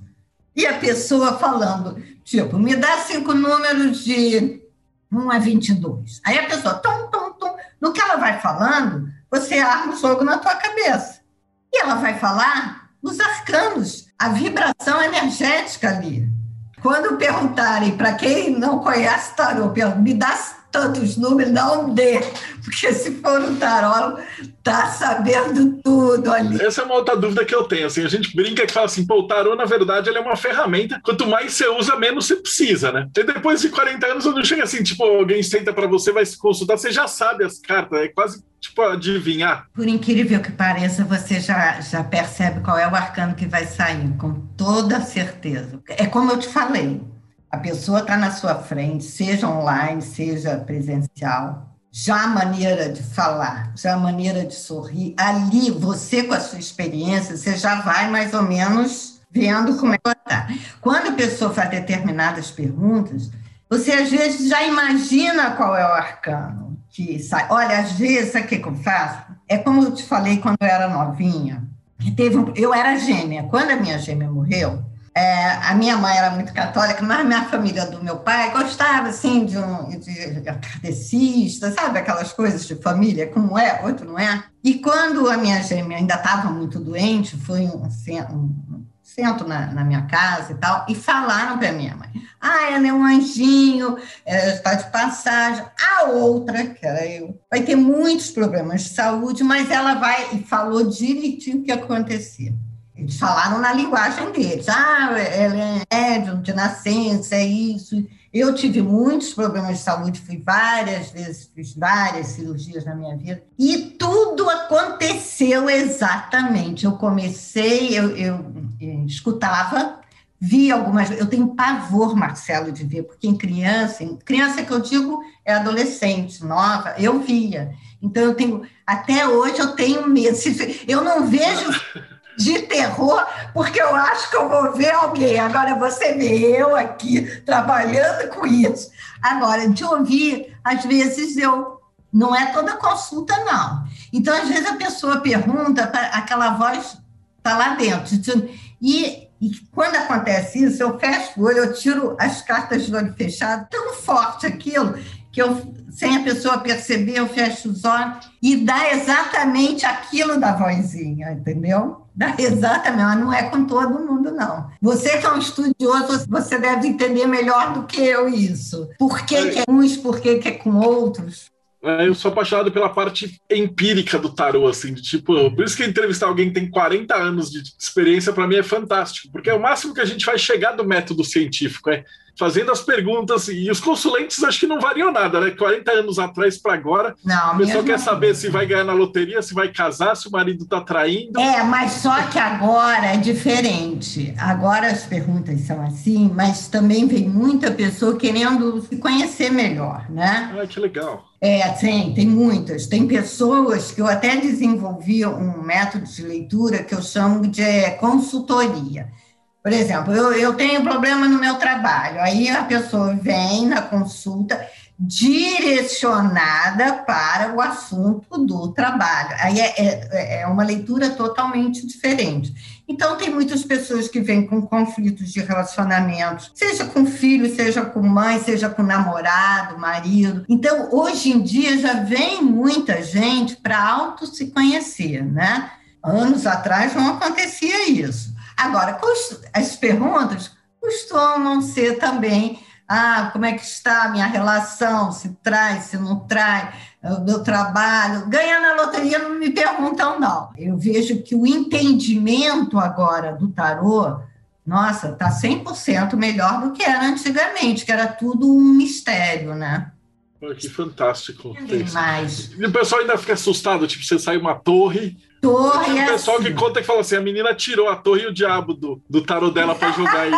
E a pessoa falando, tipo, me dá cinco números de 1 a 22. Aí a pessoa, tum, tum, tum. No que ela vai falando, você arma o jogo na tua cabeça. E ela vai falar os arcanos, a vibração energética ali. Quando perguntarem para quem não conhece tarô, me dá tantos números, não dê, porque se for um tarô, tá sabendo tudo ali. Essa é uma outra dúvida que eu tenho. Assim, a gente brinca que fala assim, pô, o tarô, na verdade, ele é uma ferramenta. Quanto mais você usa, menos você precisa, né? E depois de 40 anos, não chega assim, tipo, alguém senta para você, vai se consultar, você já sabe as cartas, é quase tipo adivinhar. Por incrível que pareça, você já, já percebe qual é o arcano que vai sair, com toda certeza. É como eu te falei, a pessoa está na sua frente, seja online, seja presencial, já a maneira de falar, já a maneira de sorrir, ali você com a sua experiência, você já vai mais ou menos vendo como é que está. Quando a pessoa faz determinadas perguntas, você às vezes já imagina qual é o arcano que sai. Olha, às vezes, sabe o que eu faço? É como eu te falei quando eu era novinha. Teve um, eu era gêmea. Quando a minha gêmea morreu, é, a minha mãe era muito católica, mas a minha família do meu pai gostava, assim, de um sabe? Aquelas coisas de família, como é, outro não é. E quando a minha gêmea ainda estava muito doente, foi um, um centro na, na, minha casa e tal, e falaram para minha mãe, ah, ela é um anjinho, ela está de passagem. A outra, que era eu, vai ter muitos problemas de saúde, mas ela vai, e falou direitinho o que acontecia. Eles falaram na linguagem deles. Ah, ela é médium de nascença, é isso. Eu tive muitos problemas de saúde, fui várias vezes, fiz várias cirurgias na minha vida, e tudo aconteceu exatamente. Eu comecei, eu, eu, eu escutava, vi algumas. Eu tenho pavor, Marcelo, de ver, porque em criança, criança que eu digo é adolescente, nova, eu via. Então eu tenho, até hoje eu tenho medo. Eu não vejo de terror, porque eu acho que eu vou ver alguém. Agora você vê eu aqui trabalhando com isso. Agora, de ouvir, às vezes eu. Não é toda consulta, não. Então, às vezes a pessoa pergunta, aquela voz está lá dentro. E, e, quando acontece isso, eu fecho o olho, eu tiro as cartas de olho fechado, tão forte aquilo, que eu, sem a pessoa perceber, eu fecho os olhos e dá exatamente aquilo da vozinha, entendeu? Dá exatamente, mas não é com todo mundo, não. Você que é um estudioso, você deve entender melhor do que eu isso. Por que, é. que é uns, por que, que é com outros? É, eu sou apaixonado pela parte empírica do tarô, assim, de tipo, por isso que entrevistar alguém que tem 40 anos de experiência, para mim é fantástico, porque é o máximo que a gente vai chegar do método científico, é fazendo as perguntas, e os consulentes acho que não variam nada, né? 40 anos atrás para agora, não, a pessoa quer saber se vai ganhar na loteria, se vai casar, se o marido está traindo. É, mas só que agora é diferente. Agora as perguntas são assim, mas também vem muita pessoa querendo se conhecer melhor, né? Ah, que legal. É, tem, tem muitas. Tem pessoas que eu até desenvolvi um método de leitura que eu chamo de consultoria Por exemplo, eu, eu tenho problema no meu trabalho, aí a pessoa vem na consulta direcionada para o assunto do trabalho. Aí é, é, é, uma leitura totalmente diferente. Então, tem muitas pessoas que vêm com conflitos de relacionamento, seja com filho, seja com mãe, seja com namorado, marido. Então, hoje em dia, já vem muita gente para auto se conhecer, né? Anos atrás não acontecia isso. Agora, as perguntas costumam ser também ah, como é que está a minha relação, se trai, se não trai, o meu trabalho. Ganhar na loteria não me perguntam, não. Eu vejo que o entendimento agora do tarô, nossa, está 100% melhor do que era antigamente, que era tudo um mistério, né? Que fantástico. E o pessoal ainda fica assustado, tipo, você sai uma torre, torre. Tem um pessoal assim. que conta que fala assim: a menina tirou a torre e o diabo do, do tarô dela para jogar aí.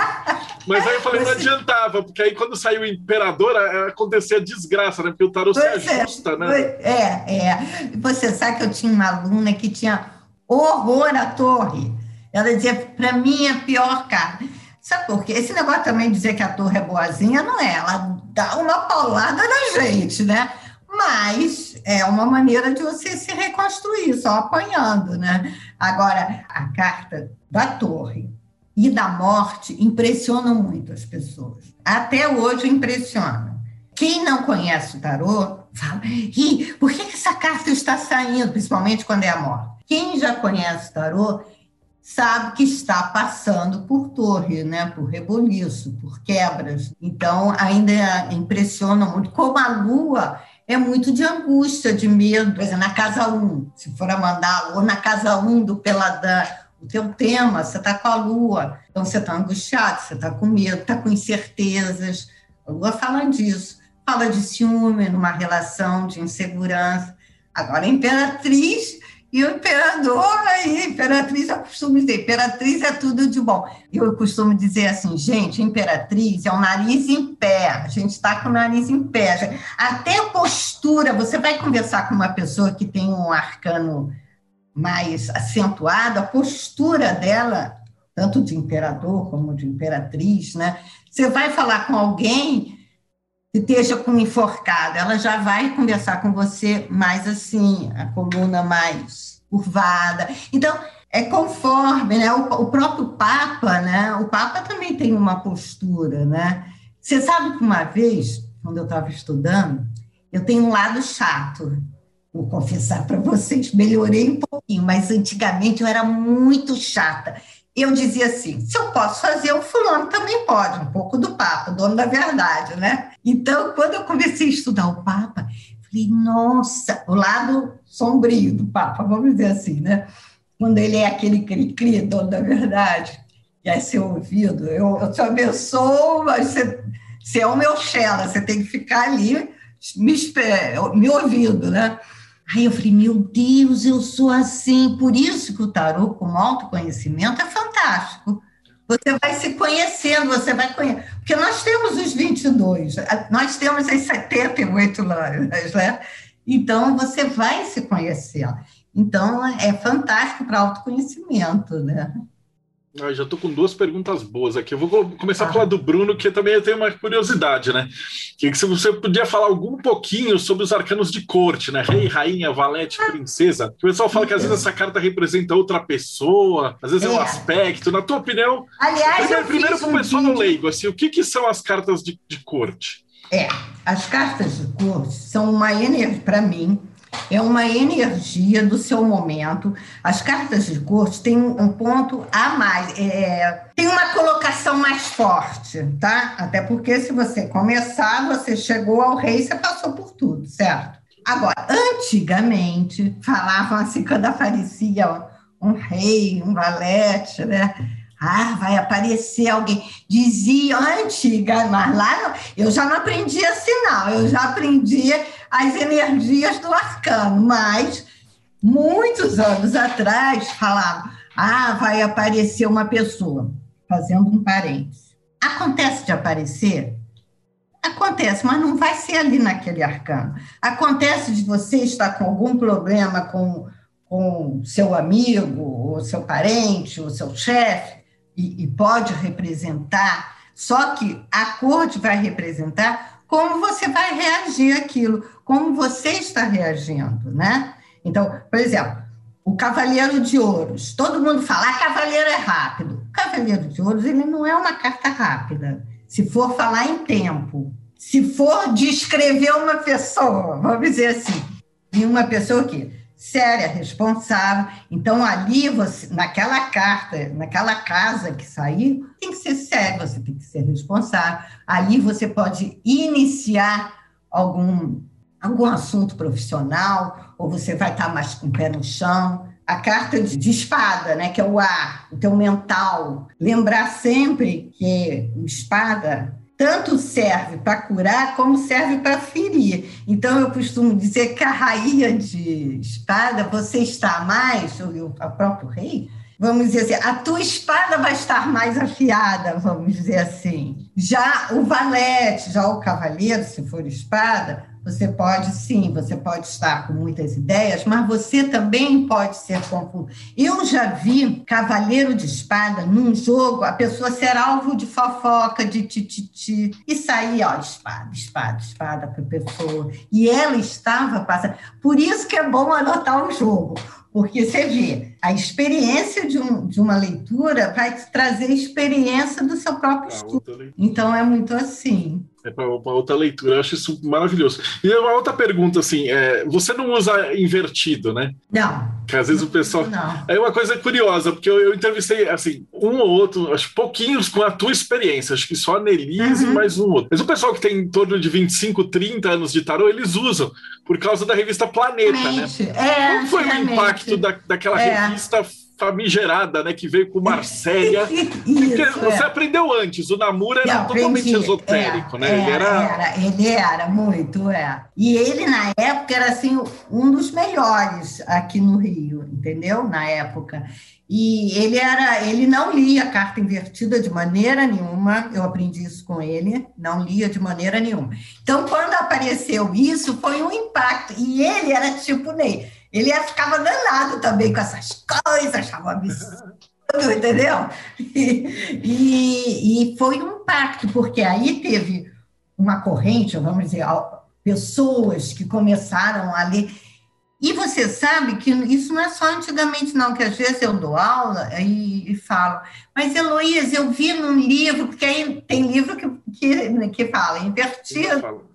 Mas aí eu falei, não adiantava, porque aí quando saiu o imperador, acontecia desgraça, né? Porque o tarô pois se é, ajusta, é, né? É, é. Você sabe que eu tinha uma aluna que tinha horror à torre. Ela dizia, para mim, é a pior carta. Sabe por quê? Esse negócio também de dizer que a torre é boazinha, não é. Ela dá uma paulada na gente, né? mas é uma maneira de você se reconstruir, só apanhando, né? Agora, a carta da torre e da morte impressionam muito as pessoas. Até hoje impressiona. Quem não conhece o tarô, fala, e por que essa carta está saindo, principalmente quando é a morte? Quem já conhece o tarô sabe que está passando por torre, né? por reboliço, por quebras. Então, ainda impressiona muito como a lua é muito de angústia, de medo. Por exemplo, na casa 1, se for a mandar, ou na casa 1 do Peladã, o teu tema, você está com a lua, então você está angustiado, você está com medo, está com incertezas. A lua fala disso. Fala de ciúme numa relação, de insegurança. Agora, a imperatriz e o imperador, aí, imperatriz, eu costumo dizer, imperatriz é tudo de bom. Eu costumo dizer assim, gente, imperatriz é o nariz em pé, a gente está com o nariz em pé. Até a postura, você vai conversar com uma pessoa que tem um arcano mais acentuado, a postura dela, tanto de imperador como de imperatriz, né? Você vai falar com alguém esteja com enforcada, ela já vai conversar com você mais assim, a coluna mais curvada. Então, é conforme, né? O, o, próprio Papa, né? O Papa também tem uma postura, né? Você sabe que uma vez, quando eu estava estudando, eu tenho um lado chato. Vou confessar para vocês, melhorei um pouquinho, mas antigamente eu era muito chata eu dizia assim: se eu posso fazer, o fulano também pode, um pouco do Papa, dono da verdade, né? Então, quando eu comecei a estudar o Papa, falei, nossa, o lado sombrio do Papa, vamos dizer assim, né? Quando ele é aquele cri-cri, da verdade, e é seu ouvido, eu, eu te abençoo, mas você, você é o meu Shella, você tem que ficar ali me, me ouvindo, né? Aí eu falei, meu Deus, eu sou assim. Por isso que o tarô com autoconhecimento é fantástico. Você vai se conhecendo, você vai conhecer. Porque nós temos os 22, nós temos as 78 anos, né? Então, você vai se conhecendo. Então, é fantástico para autoconhecimento, né? Ah, já estou com duas perguntas boas aqui. Eu vou começar ah. a falar do Bruno, que também eu tenho uma curiosidade, né? Que se você podia falar algum pouquinho sobre os arcanos de corte, né? Rei, rainha, valete, princesa. O pessoal fala que às vezes essa carta representa outra pessoa, às vezes é, é um aspecto. Na tua opinião, Aliás, primeiro, primeiro para o pessoal um leigo, assim, o que, que são as cartas de, de corte? É, as cartas de corte são uma energia, para mim, é uma energia do seu momento. As cartas de corte têm um ponto a mais, é, tem uma colocação mais forte, tá? Até porque se você começar, você chegou ao rei, você passou por tudo, certo? Agora, antigamente, falavam assim, quando aparecia um rei, um valete, né? Ah, vai aparecer alguém. Dizia antiga, mas lá eu já não aprendi assim, não. Eu já aprendi as energias do arcano, mas muitos anos atrás falavam: ah, vai aparecer uma pessoa, fazendo um parênteses. Acontece de aparecer? Acontece, mas não vai ser ali naquele arcano. Acontece de você estar com algum problema com, com seu amigo, ou seu parente, ou seu chefe, e, e pode representar, só que a corte vai representar como você vai reagir àquilo, como você está reagindo, né? Então, por exemplo, o Cavaleiro de Ouros. Todo mundo fala, ah, Cavaleiro é rápido. O Cavaleiro de Ouros, ele não é uma carta rápida. Se for falar em tempo, se for descrever uma pessoa, vamos dizer assim, e uma pessoa que séria, responsável. Então, ali, você, naquela carta, naquela casa que saiu, tem que ser sério, você tem que ser responsável. Ali você pode iniciar algum, algum assunto profissional, ou você vai estar mais com o pé no chão. A carta de, de espada, né, que é o ar, o teu mental. Lembrar sempre que espada tanto serve para curar como serve para ferir. Então, eu costumo dizer que a rainha de espada, você está mais, ou o próprio rei, vamos dizer assim, a tua espada vai estar mais afiada, vamos dizer assim. Já o valete, já o cavaleiro, se for espada, você pode, sim, você pode estar com muitas ideias, mas você também pode ser confuso. Eu já vi cavaleiro de espada num jogo, a pessoa ser alvo de fofoca, de tititi, e sair, ó, espada, espada, espada para a pessoa. E ela estava passando. Por isso que é bom anotar o jogo, porque você vê, a experiência de, um, de uma leitura vai te trazer experiência do seu próprio estudo. Então, é muito assim. É para outra leitura, eu acho isso maravilhoso. E uma outra pergunta, assim, é, você não usa invertido, né? Não. Que às vezes o pessoal. Não. É uma coisa curiosa, porque eu, eu, entrevistei, assim, um ou outro, acho pouquinhos com a tua experiência, acho que só a Nelise uhum. e mais um outro. Mas o pessoal que tem em torno de 25, 30 anos de tarô, eles usam, por causa da revista Planeta, né? realmente. né? É, Qual foi o impacto da, daquela é. revista famigerada, né? Que veio com Marsella. Isso, você é. aprendeu antes, o namoro era totalmente aprendi. esotérico, é, né? ele era... era... Ele era muito, é. E ele, na época, era assim, um dos melhores aqui no Rio, entendeu? Na época. E ele era, ele não lia carta invertida de maneira nenhuma. Eu aprendi isso com ele, não lia de maneira nenhuma. Então, quando apareceu isso, foi um impacto. E ele era tipo Ney ele ficava danado também com essas coisas, achava absurdo, entendeu? E, e, e, foi um impacto, porque aí teve uma corrente, vamos dizer, pessoas que começaram a ler. E você sabe que isso não é só antigamente, não, que às vezes eu dou aula e, e falo, mas Heloísa, eu vi num livro, porque aí tem livro que, que, que fala invertido.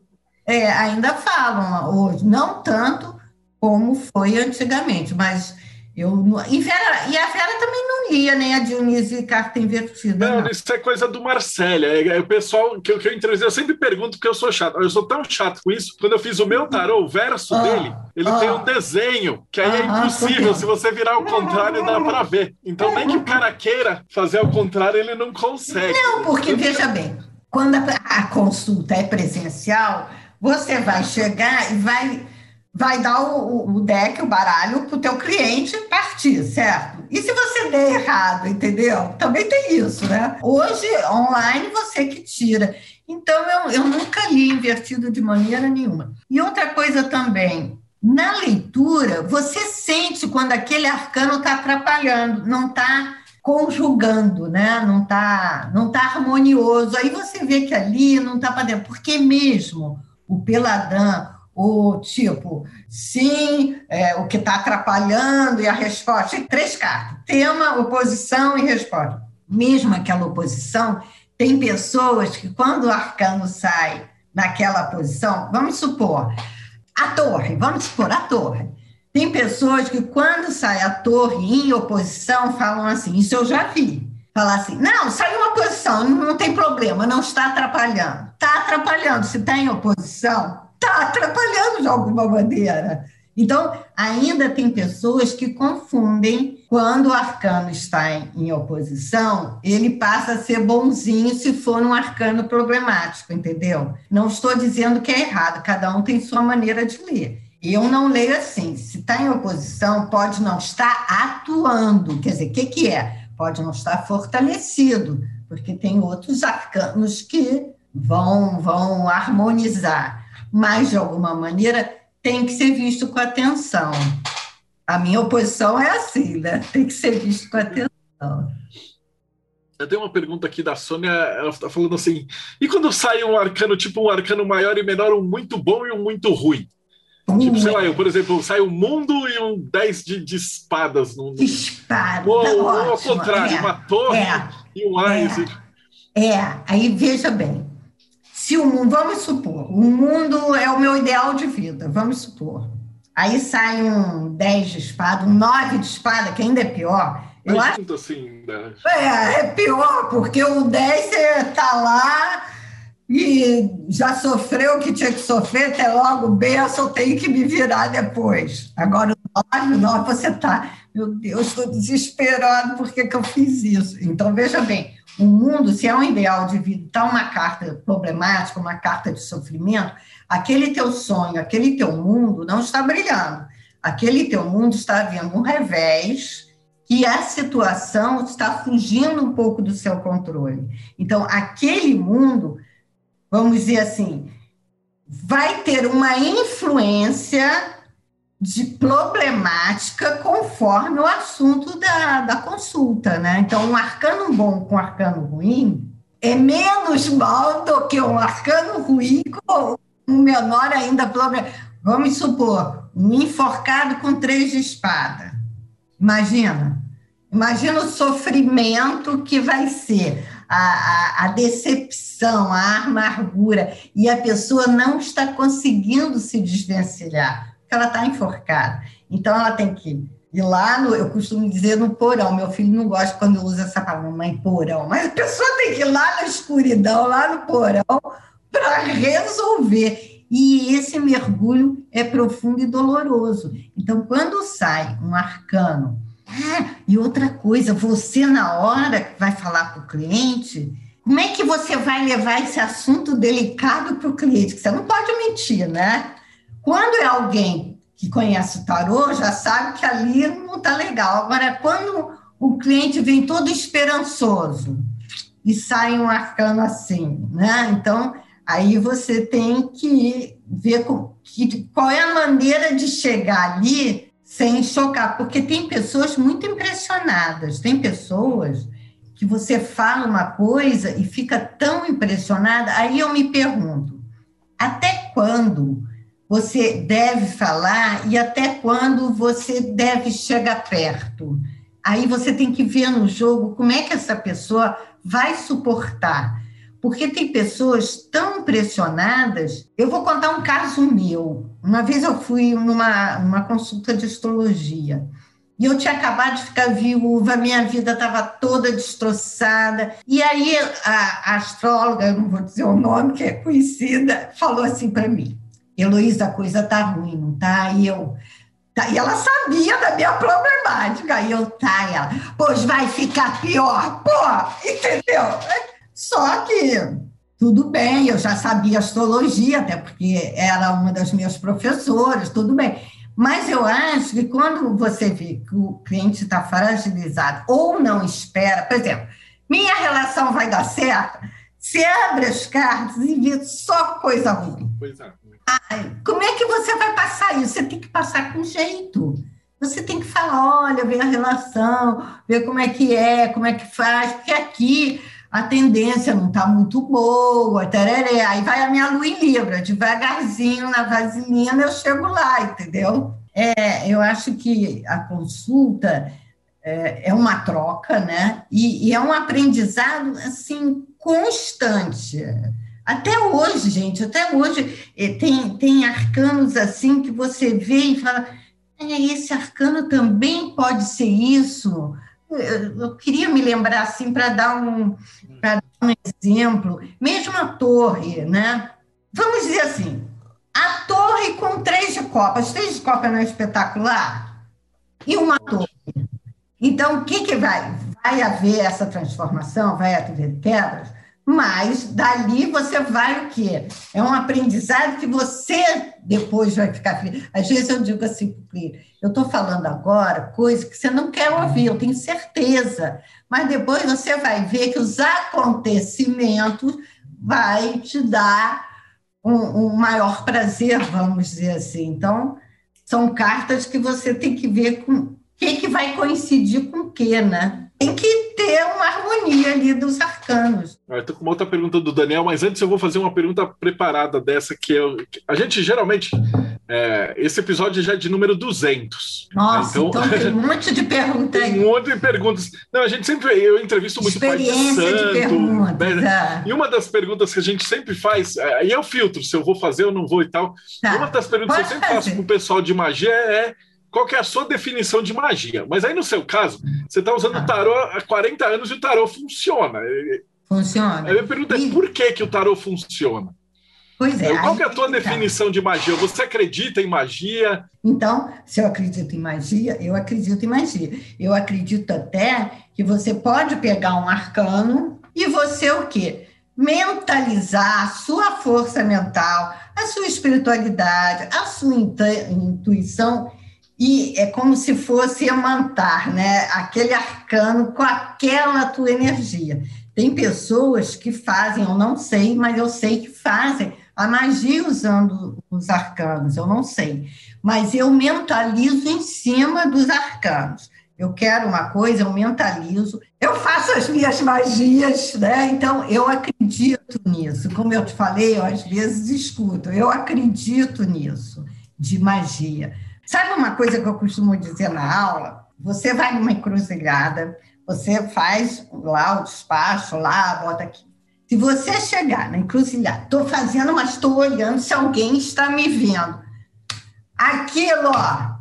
É, ainda falam hoje, não tanto, como foi antigamente, mas eu e, Vera, e a Vera também não lia, nem a Dionísio carta invertida. Não, não, isso é coisa do Marcélia. É, o pessoal que, que eu entrevistei, eu sempre pergunto porque eu sou chato. Eu sou tão chato com isso. Quando eu fiz o meu tarô, o verso ah, dele, ele ah, tem um desenho, que aí ah, é impossível. Se você virar ao contrário, dá para ver. Então, nem que o cara queira fazer ao contrário, ele não consegue. Não, porque, veja bem, quando a, a consulta é presencial, você vai chegar e vai vai dar o, o deck, o baralho, para o teu cliente partir, certo? E se você der errado, entendeu? Também tem isso, né? Hoje, online, você que tira. Então, eu, eu nunca li invertido de maneira nenhuma. E outra coisa também, na leitura, você sente quando aquele arcano está atrapalhando, não está conjugando, né? Não está não tá harmonioso. Aí você vê que ali não está para dentro. Porque mesmo o Peladão, o tipo, sim, é, o que está atrapalhando e a resposta. Tem três cartas: tema, oposição e resposta. Mesmo aquela oposição, tem pessoas que, quando o arcano sai naquela posição, vamos supor, a torre, vamos supor, a torre. Tem pessoas que, quando sai a torre em oposição, falam assim: Isso eu já vi. Falar assim: Não, saiu uma posição, não tem problema, não está atrapalhando. Está atrapalhando. Se está em oposição, está atrapalhando de alguma maneira. Então, ainda tem pessoas que confundem quando o arcano está em, em, oposição, ele passa a ser bonzinho se for um arcano problemático, entendeu? Não estou dizendo que é errado, cada um tem sua maneira de ler. Eu não leio assim. Se está em oposição, pode não estar atuando. Quer dizer, o que, que é? Pode não estar fortalecido, porque tem outros arcanos que vão, vão harmonizar mas de alguma maneira tem que ser visto com atenção. A minha oposição é assim, né? Tem que ser visto com atenção. Eu tenho uma pergunta aqui da Sônia, ela está falando assim: e quando sai um arcano, tipo um arcano maior e menor, um muito bom e um muito ruim? Tipo, sei lá, eu, por exemplo, sai um mundo e um 10 de, de espadas. No, no... Espada. Ou, ou ao contrário, é, uma torre é, e um. É, é, aí veja bem. Se o mundo, vamos supor, o mundo é o meu ideal de vida, vamos supor. Aí sai um 10 de espada, um 9 de espada, que ainda é pior. Eu acho... assim, né? É, é pior, porque o 10 você tá lá e já sofreu o que tinha que sofrer, até logo benção, tenho que me virar depois. Agora, o 9, você está, meu Deus, estou desesperado, por que, que eu fiz isso? Então, veja bem, o mundo, se é um ideal de vida, está uma carta problemática, uma carta de sofrimento, aquele teu sonho, aquele teu mundo não está brilhando. Aquele teu mundo está havendo um revés que a situação está fugindo um pouco do seu controle. Então, aquele mundo vamos dizer assim, vai ter uma influência de problemática conforme o assunto da, da consulta, né? Então, um arcano bom com um arcano ruim é menos mal do que um arcano ruim com um menor ainda problema. Vamos supor, um enforcado com três de espada. Imagina. Imagina o sofrimento que vai ser a, a, a decepção, a amargura, e a pessoa não está conseguindo se desvencilhar, porque ela está enforcada. Então, ela tem que ir lá, no, eu costumo dizer no porão, meu filho não gosta quando eu uso essa palavra, mãe, porão, mas a pessoa tem que ir lá na escuridão, lá no porão, para resolver. E esse mergulho é profundo e doloroso. Então, quando sai um arcano ah, e outra coisa, você na hora que vai falar para o cliente, como é que você vai levar esse assunto delicado para o cliente? Você não pode mentir, né? Quando é alguém que conhece o tarô, já sabe que ali não está legal. Agora, quando o cliente vem todo esperançoso e sai um arcano assim, né? Então, aí você tem que ver qual é a maneira de chegar ali sem chocar, porque tem pessoas muito impressionadas, tem pessoas que você fala uma coisa e fica tão impressionada, aí eu me pergunto, até quando você deve falar e até quando você deve chegar perto? Aí você tem que ver no jogo como é que essa pessoa vai suportar. Porque tem pessoas tão pressionadas. Eu vou contar um caso meu. Uma vez eu fui numa, numa consulta de astrologia. E eu tinha acabado de ficar viúva, minha vida estava toda destroçada. E aí a, a, astróloga, eu não vou dizer o nome, que é conhecida, falou assim para mim: Heloísa, a coisa tá ruim, não tá? E eu. Tá, e ela sabia da minha problemática. E eu, tá, ela, pois vai ficar pior, pô, entendeu? Só que tudo bem, eu já sabia astrologia, até porque era uma das minhas professoras, tudo bem. Mas eu acho que quando você vê que o cliente está fragilizado ou não espera, por exemplo, minha relação vai dar certo, você abre as cartas e vê só coisa ruim. Coisa ruim. Como é que você vai passar isso? Você tem que passar com jeito. Você tem que falar, olha, ver a relação, ver como é que é, como é que faz, porque aqui a tendência não está muito boa, tereré. aí vai a minha lua em Libra, devagarzinho na vaselina eu chego lá, entendeu? É, eu acho que a consulta é, é uma troca, né? E, e, é um aprendizado, assim, constante. Até hoje, gente, até hoje é, tem, tem arcanos assim que você vê e fala, é, esse arcano também pode ser isso, eu queria me lembrar assim para dar um dar um exemplo, mesmo a torre, né? Vamos dizer assim, a torre com três de copas, três de copas não é espetacular? E uma torre. Então, o que, que vai? Vai haver essa transformação, vai haver quebras, mas dali você vai o quê? É um aprendizado que você depois vai ficar feliz. Às vezes eu digo assim, eu estou falando agora coisas que você não quer ouvir, eu tenho certeza, mas depois você vai ver que os acontecimentos vai te dar um, um maior prazer, vamos dizer assim. Então, são cartas que você tem que ver com que, que vai coincidir com o que, né? tem que ter uma harmonia ali dos arcanos. Eu estou com uma outra pergunta do Daniel, mas antes eu vou fazer uma pergunta preparada dessa que eu, a gente geralmente é, esse episódio já é de número 200. Nossa, então, então, tem um monte de perguntas aí. Um monte de perguntas. Não, a gente sempre eu entrevisto muito Experiência pai de santo. De perguntas, né? E uma das perguntas que a gente sempre faz, aí é o filtro, se eu vou fazer ou não vou e tal. Tá. Uma das perguntas Pode que eu sempre fazer. faço para o pessoal de magia é qual que é a sua definição de magia. Mas aí, no seu caso, você está usando o ah. tarô há 40 anos e o tarô funciona. Funciona. Aí a minha pergunta é, é por que, que o tarô funciona? Pois é. Qual é a tua definição de magia? Você acredita em magia? Então, se eu acredito em magia, eu acredito em magia. Eu acredito até que você pode pegar um arcano e você o quê? Mentalizar a sua força mental, a sua espiritualidade, a sua intuição e é como se fosse emantar, né? Aquele arcano com aquela tua energia. Tem pessoas que fazem, eu não sei, mas eu sei que fazem a magia usando os arcanos, eu não sei. Mas eu mentalizo em cima dos arcanos. Eu quero uma coisa, eu mentalizo. Eu faço as minhas magias, né? Então, eu acredito nisso. Como eu te falei, eu às vezes escuto. Eu acredito nisso, de magia. Sabe uma coisa que eu costumo dizer na aula? Você vai numa encruzilhada, você faz lá o despacho, lá, bota aqui. Se você chegar na encruzilhada, estou fazendo, mas estou olhando se alguém está me vendo. Aquilo, ó,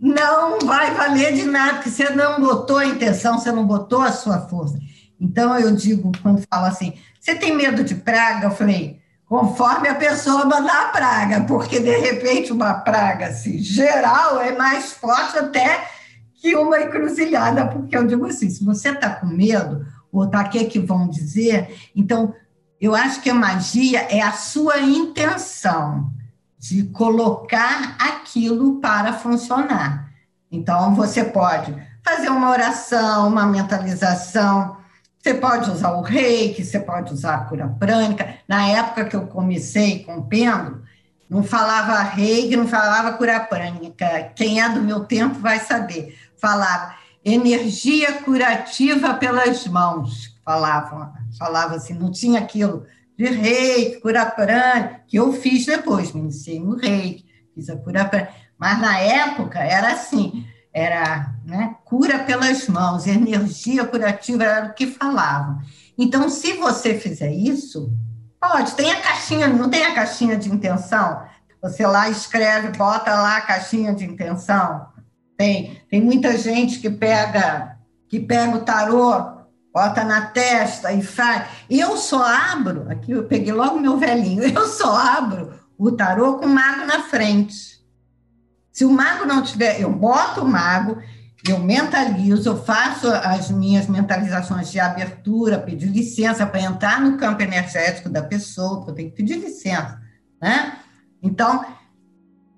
não vai valer de nada, porque você não botou a intenção, você não botou a sua força. Então, eu digo, quando falo assim, você tem medo de praga? Eu falei, conforme a pessoa mandar a praga, porque de repente uma praga assim, geral é mais forte até que uma encruzilhada, porque eu digo assim, se você está com medo, ou o que, que vão dizer, então eu acho que a magia é a sua intenção de colocar aquilo para funcionar. Então você pode fazer uma oração, uma mentalização, você pode usar o reiki, você pode usar a cura prânica. Na época que eu comecei com o pêndulo, não falava reiki, não falava cura prânica. Quem é do meu tempo vai saber. Falava energia curativa pelas mãos. Falava, falava assim, não tinha aquilo de reiki, cura prânica, que eu fiz depois, me iniciei no reiki, fiz a cura prânica. Mas na época era assim, era né, cura pelas mãos, energia curativa era o que falavam. Então, se você fizer isso, pode, tem a caixinha, não tem a caixinha de intenção? Você lá escreve, bota lá a caixinha de intenção. Tem, tem muita gente que pega, que pega o tarô, bota na testa e faz. Eu só abro, aqui eu peguei logo meu velhinho, eu só abro o tarô com o mago na frente. Se o mago não tiver, eu boto o mago, eu mentalizo, eu faço as minhas mentalizações de abertura, pedir licença para entrar no campo energético da pessoa, porque eu tenho que pedir licença, né? Então,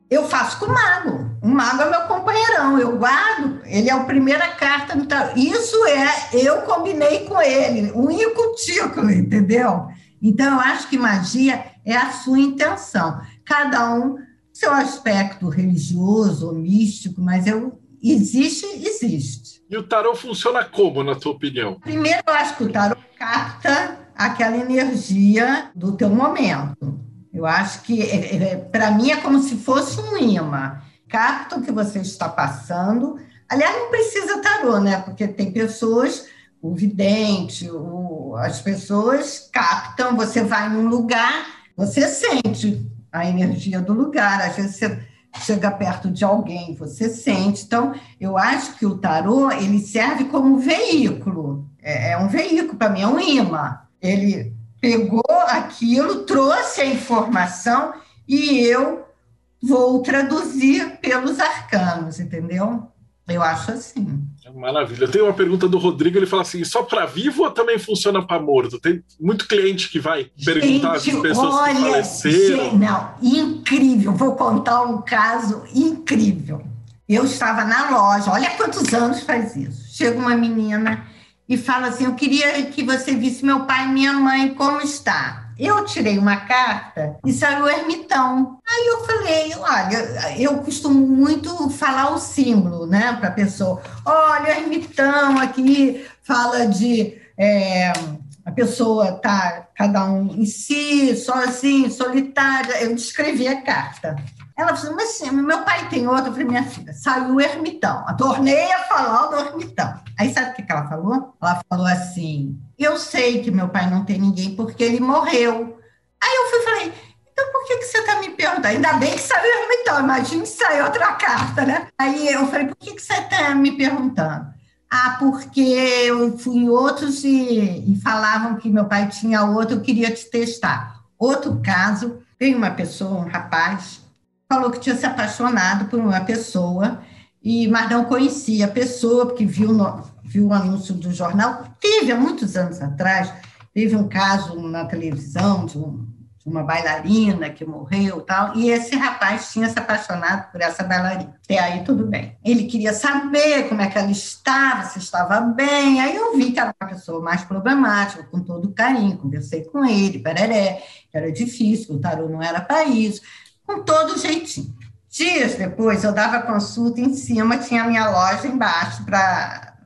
eu faço com o mago. O mago é meu companheirão, eu guardo, ele é a primeira carta tarô. Isso é, eu combinei com ele, um título, entendeu? Então, eu acho que magia é a sua intenção. Cada um seu aspecto religioso ou místico, mas eu, existe, existe. E o tarô funciona como, na tua opinião? Primeiro, eu acho que o tarô capta aquela energia do teu momento. Eu acho que, é, é, para mim, é como se fosse um imã. Capta o que você está passando. Aliás, não precisa tarô, né? Porque tem pessoas, o vidente, o, as pessoas captam, você vai num lugar, você sente a energia do lugar. Às vezes você chega perto de alguém, você sente. Então, eu acho que o tarô ele serve como veículo. É, é um veículo para mim, é um imã. Ele pegou aquilo, trouxe a informação e eu vou traduzir pelos arcanos, entendeu? Eu acho assim. Maravilha. Eu tenho uma pergunta do Rodrigo, ele fala assim: só para vivo ou também funciona para morto? Tem muito cliente que vai perguntar gente, as pessoas olha, que faleceram. Não, incrível. Vou contar um caso incrível. Eu estava na loja, olha quantos anos faz isso. Chega uma menina e fala assim: Eu queria que você visse meu pai e minha mãe como está. Eu tirei uma carta e saiu o ermitão. Aí eu falei, olha, eu costumo muito falar o símbolo, né, para a pessoa. Olha, ermitão aqui fala de é, a pessoa tá cada um em si, sozinho, solitária. Eu descrevi a carta. Ela falou, mas sim, meu pai tem outro. Eu falei, minha filha, saiu o ermitão. Tornei a falar do ermitão. Aí sabe o que ela falou? Ela falou assim: eu sei que meu pai não tem ninguém porque ele morreu. Aí eu fui falei, então por que, que você está me perguntando? Ainda bem que saiu o ermitão, imagina se saiu outra carta, né? Aí eu falei, por que, que você está me perguntando? Ah, porque eu fui em outros e, e falavam que meu pai tinha outro, eu queria te testar. Outro caso, tem uma pessoa, um rapaz, falou que tinha se apaixonado por uma pessoa, e mas não conhecia a pessoa, porque viu, viu o anúncio do jornal. Teve, há muitos anos atrás, teve um caso na televisão de, um, de uma bailarina que morreu tal, e esse rapaz tinha se apaixonado por essa bailarina. Até aí tudo bem. Ele queria saber como é que ela estava, se estava bem. Aí eu vi que era uma pessoa mais problemática, com todo carinho, conversei com ele, que era difícil, o tarô não era para isso com todo jeitinho. Dias depois, eu dava consulta em cima, tinha a minha loja embaixo para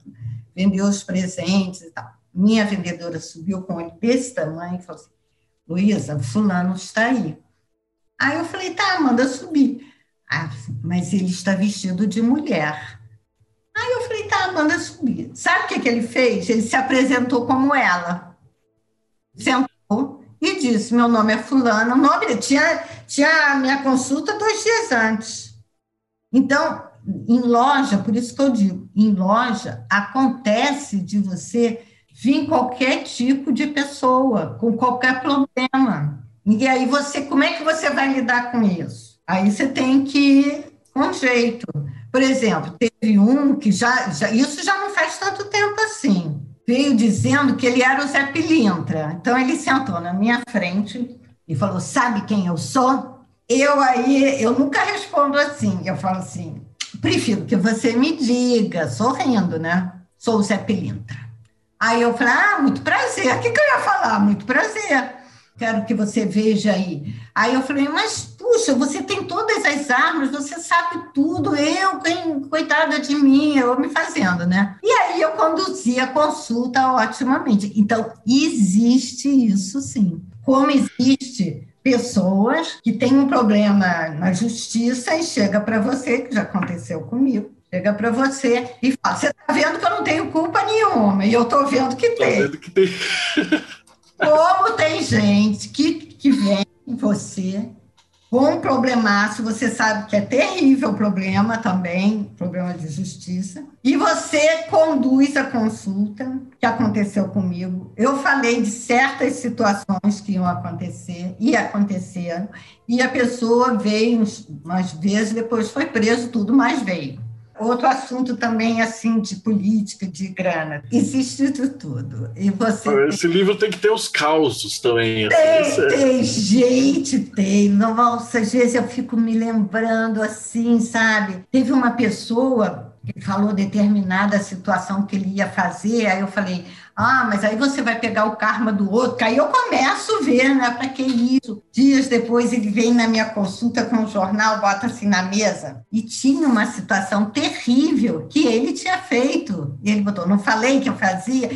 vender os presentes e tal. Minha vendedora subiu com ele desse tamanho e falou assim: Luísa, fulano está aí. Aí eu falei, tá, manda subir. Aí, mas ele está vestido de mulher. Aí eu falei, tá, manda subir. Sabe o que, que ele fez? Ele se apresentou como ela. Sentou, e disse: Meu nome é Fulano. O nome tinha, tinha a minha consulta dois dias antes. Então, em loja, por isso que eu digo, em loja acontece de você vir qualquer tipo de pessoa, com qualquer problema. E aí você, como é que você vai lidar com isso? Aí você tem que ir com jeito. Por exemplo, teve um que já, já isso já não faz tanto tempo assim veio dizendo que ele era o Zé Pilintra. Então ele sentou na minha frente e falou: Sabe quem eu sou? Eu aí, eu nunca respondo assim. Eu falo assim: Prefiro que você me diga, sorrindo, né? Sou o Zé Pilintra. Aí eu falei: Ah, muito prazer. O que, que eu ia falar? Muito prazer quero que você veja aí. Aí eu falei, mas puxa, você tem todas as armas, você sabe tudo, eu, coitada de mim, eu me fazendo, né? E aí eu conduzi a consulta otimamente. Então, existe isso sim. Como existe pessoas que têm um problema na justiça e chega para você, que já aconteceu comigo, chega para você e fala: Você está vendo que eu não tenho culpa nenhuma, e eu estou vendo que tem. Vendo que tem. Como tem gente que, que vem em você com um problemaço, você sabe que é terrível o problema também, problema de justiça, e você conduz a consulta, que aconteceu comigo. Eu falei de certas situações que iam acontecer, e aconteceram, e a pessoa veio umas vezes, depois foi preso, tudo, mas veio. Outro assunto também, assim, de política, de grana. Existe de tudo. E você. Esse tem... livro tem que ter os causos também. Assim, tem, tem, gente, tem. Nossa, às vezes eu fico me lembrando assim, sabe? Teve uma pessoa que falou determinada situação que ele ia fazer, aí eu falei, ah, mas aí você vai pegar o karma do outro, aí eu começo a ver, né? Para que isso? Dias depois ele vem na minha consulta com o jornal, bota assim na mesa, e tinha uma situação terrível que ele tinha feito. E ele botou, não falei que eu fazia.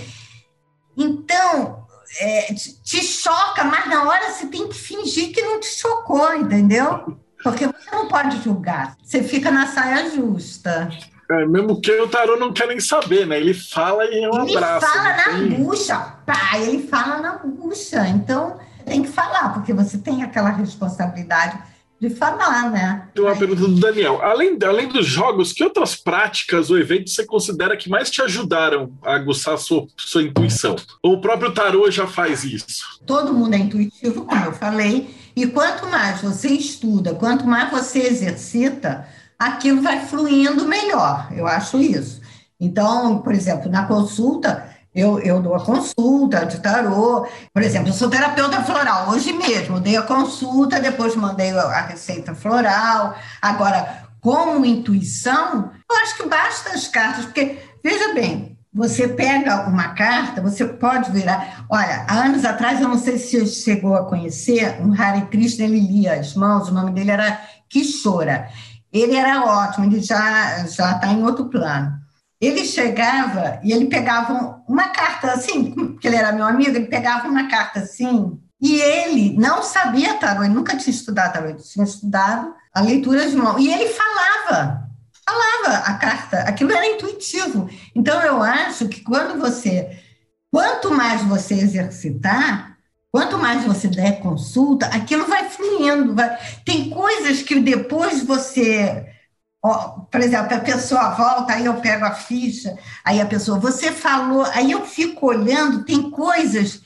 Então, é, te choca, mas na hora você tem que fingir que não te chocou, entendeu? Porque você não pode julgar, você fica na saia justa. É, mesmo que o tarô não quer nem saber, né? Ele fala e é um ele abraço. Ele fala na tem... bucha, pá, ele fala na bucha. Então, tem que falar, porque você tem aquela responsabilidade de falar, né? Tem uma pergunta do Daniel. Além, além dos jogos, que outras práticas ou eventos você considera que mais te ajudaram a aguçar a sua, sua intuição? Ou o próprio tarô já faz isso? Todo mundo é intuitivo, como eu falei, e quanto mais você estuda, quanto mais você exercita, aquilo vai fluindo melhor. Eu acho isso. Então, por exemplo, na consulta, eu, eu dou a consulta de tarô. Por exemplo, eu sou terapeuta floral. Hoje mesmo, dei a consulta, depois mandei a receita floral. Agora, como intuição, eu acho que basta as cartas, porque, veja bem, você pega uma carta, você pode virar. Olha, há anos atrás, eu não sei se você chegou a conhecer, um Hare Krishna, ele lia as mãos, o nome dele era Kishora. Ele era ótimo, ele já já está em outro plano. ele chegava e ele pegava uma carta assim, porque ele era meu amigo, ele pegava uma carta assim, e ele não sabia tarô, ele nunca tinha estudado tarô, ele tinha estudado a leitura de mão. E ele falava, falava a carta, aquilo era intuitivo. Então, eu acho que quando você, quanto mais você exercitar, quanto mais você der consulta, aquilo vai fluindo. Vai... Tem coisas que depois você por exemplo, a pessoa volta, aí eu pego a ficha, aí a pessoa, você falou, aí eu fico olhando, tem coisas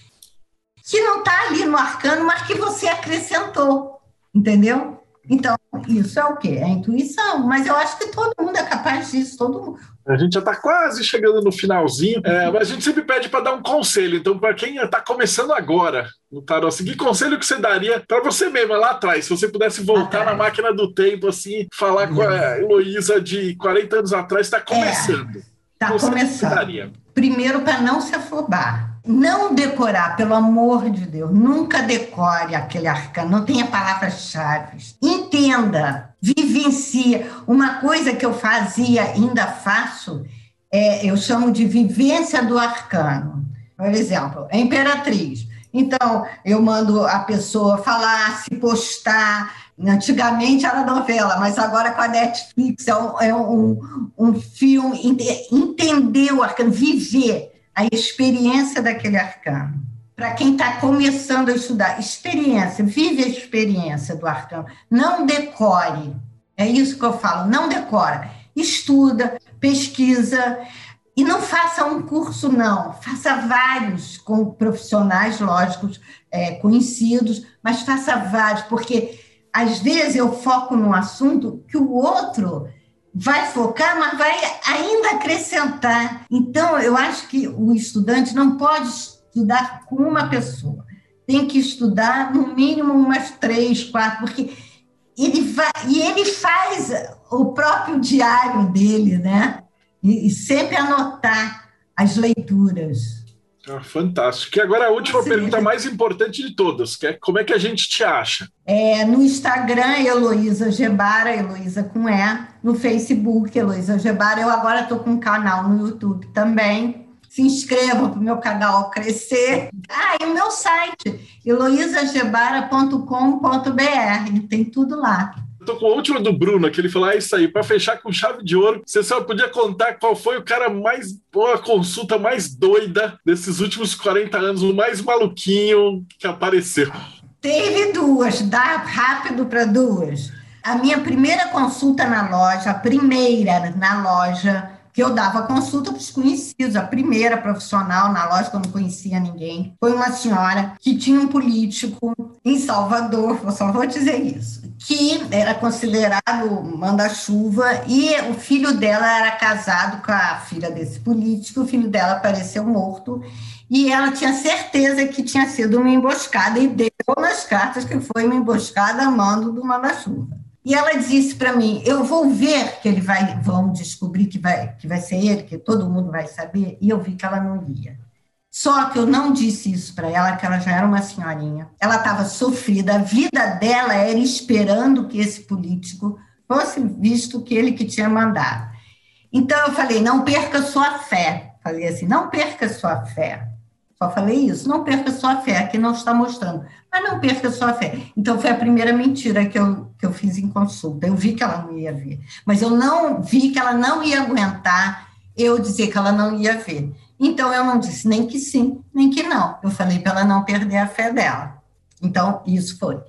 que não está ali no arcano, mas que você acrescentou, entendeu? Então, isso é o quê? É a intuição, mas eu acho que todo mundo é capaz disso, todo mundo. A gente já está quase chegando no finalzinho, é, mas a gente sempre pede para dar um conselho. Então, para quem está começando agora no tarot, assim, que conselho que você daria para você mesma lá atrás, se você pudesse voltar na máquina do tempo, assim, falar com a Heloísa de 40 anos atrás, está começando. Está é, começando. Primeiro, para não se afobar não decorar, pelo amor de Deus, nunca decore aquele arcano, não tenha palavras-chave. Entenda, vivencie. Uma coisa que eu fazia, ainda faço, é, eu chamo de vivência do arcano. Por exemplo, a imperatriz. Então, eu mando a pessoa falar, se postar. Antigamente era novela, mas agora com a Netflix é um, é um, um filme, entender o arcano, viver a experiência daquele arcano. Para quem está começando a estudar, experiência, vive a experiência do arcano. Não decore. É isso que eu falo, não decora. Estuda, pesquisa e não faça um curso, não. Faça vários com profissionais, lógicos, é, conhecidos, mas faça vários, porque às vezes eu foco num assunto que o outro vai focar, mas vai ainda acrescentar. Então, eu acho que o estudante não pode estudar com uma pessoa. Tem que estudar no mínimo umas três, quatro, porque ele vai e ele faz o próprio diário dele, né? E, e sempre anotar as leituras. Ah, fantástico. E agora a última Sim. pergunta mais importante de todas, que é como é que a gente te acha? É, no Instagram, Heloísa Gebara, Heloísa com E. No Facebook, Heloísa Gebara. Eu agora estou com um canal no YouTube também. Se inscrevam para o meu canal crescer. Ah, e o meu site, heloisagebara.com.br. Tem tudo lá tô com a última do Bruno, que ele falou: é isso aí, para fechar com chave de ouro, você só podia contar qual foi o cara mais, a consulta mais doida desses últimos 40 anos, o mais maluquinho que apareceu. Teve duas, dá rápido para duas. A minha primeira consulta na loja, a primeira na loja, que eu dava consulta para os conhecidos, a primeira profissional na loja que eu não conhecia ninguém, foi uma senhora que tinha um político em Salvador, só vou dizer isso, que era considerado manda-chuva e o filho dela era casado com a filha desse político, o filho dela apareceu morto e ela tinha certeza que tinha sido uma emboscada e deu nas cartas que foi uma emboscada a mando do manda-chuva. E ela disse para mim: "Eu vou ver que ele vai, vão descobrir que vai que vai ser ele, que todo mundo vai saber". E eu vi que ela não ia. Só que eu não disse isso para ela, que ela já era uma senhorinha. Ela estava sofrida, a vida dela era esperando que esse político fosse visto que ele que tinha mandado. Então eu falei: não perca sua fé. Falei assim: não perca sua fé. Só falei isso, não perca sua fé, aqui não está mostrando. Mas não perca sua fé. Então foi a primeira mentira que eu, que eu fiz em consulta. Eu vi que ela não ia ver. Mas eu não vi que ela não ia aguentar eu dizer que ela não ia ver. Então, eu não disse nem que sim, nem que não. Eu falei para ela não perder a fé dela. Então, isso foi.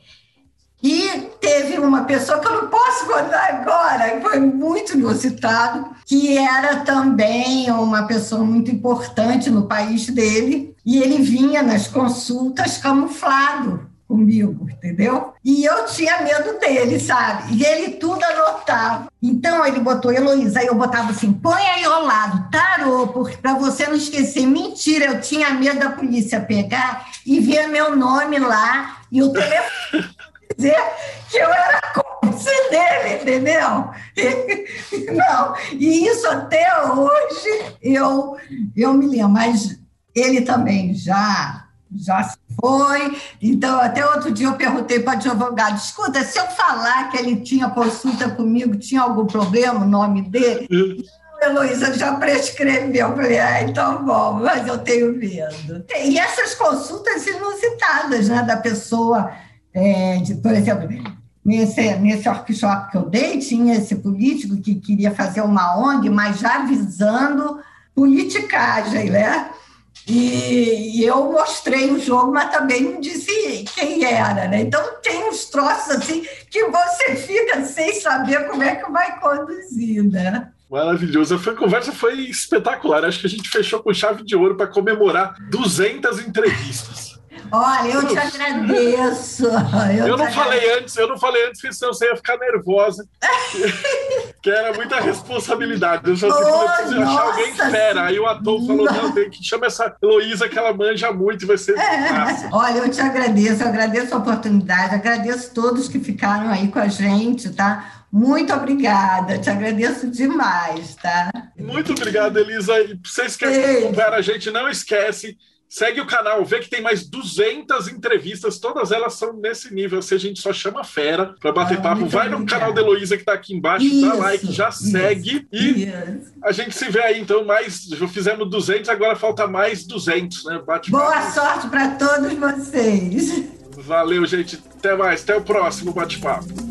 E teve uma pessoa que eu não posso contar agora, foi muito inusitado, que era também uma pessoa muito importante no país dele, e ele vinha nas consultas camuflado comigo, entendeu? E eu tinha medo dele, sabe? E ele tudo anotava. Então ele botou Heloísa, aí eu botava assim: põe aí ao lado, tarô, porque para você não esquecer. Mentira, eu tinha medo da polícia pegar e ver meu nome lá e o telefone dizer que eu era cúmplice dele, entendeu? Não, e isso até hoje eu, eu me lembro, mas ele também já já se foi. Então, até outro dia eu perguntei para o advogado: escuta, se eu falar que ele tinha consulta comigo, tinha algum problema, o nome dele? Heloísa já prescreveu. Eu falei, ah, então bom, mas eu tenho medo. E essas consultas inusitadas, né, da pessoa, é, de, por exemplo, nesse, nesse workshop que eu dei, tinha esse político que queria fazer uma ONG, mas já visando politicagem, né? E, e, eu mostrei o jogo, mas também não disse quem era, né? Então tem uns troços assim que você fica sem saber como é que vai conduzir, né? Maravilhoso. A conversa foi espetacular. Acho que a gente fechou com chave de ouro para comemorar 200 entrevistas. Olha, eu te agradeço. Eu, eu não falei antes, eu não falei antes, porque senão você ia ficar nervosa. que era muita responsabilidade. Eu já oh, preciso achar alguém fera. Aí o ator falou: não, tem que chamar essa Heloísa que ela manja muito vai ser é. Olha, eu te agradeço, eu agradeço a oportunidade, agradeço todos que ficaram aí com a gente, tá? Muito obrigada, te agradeço demais, tá? Muito obrigado, Elisa. E vocês que acompanharam a gente, não esquece Segue o canal, vê que tem mais 200 entrevistas, todas elas são nesse nível. Se a gente só chama fera para bater ah, papo, vai no canal da Heloísa que está aqui embaixo, isso, dá like, já isso, segue e isso. a gente se vê aí. Então, mais, já fizemos 200, agora falta mais 200, né? Bate Boa sorte para todos vocês. Valeu, gente. Até mais. Até o próximo bate-papo.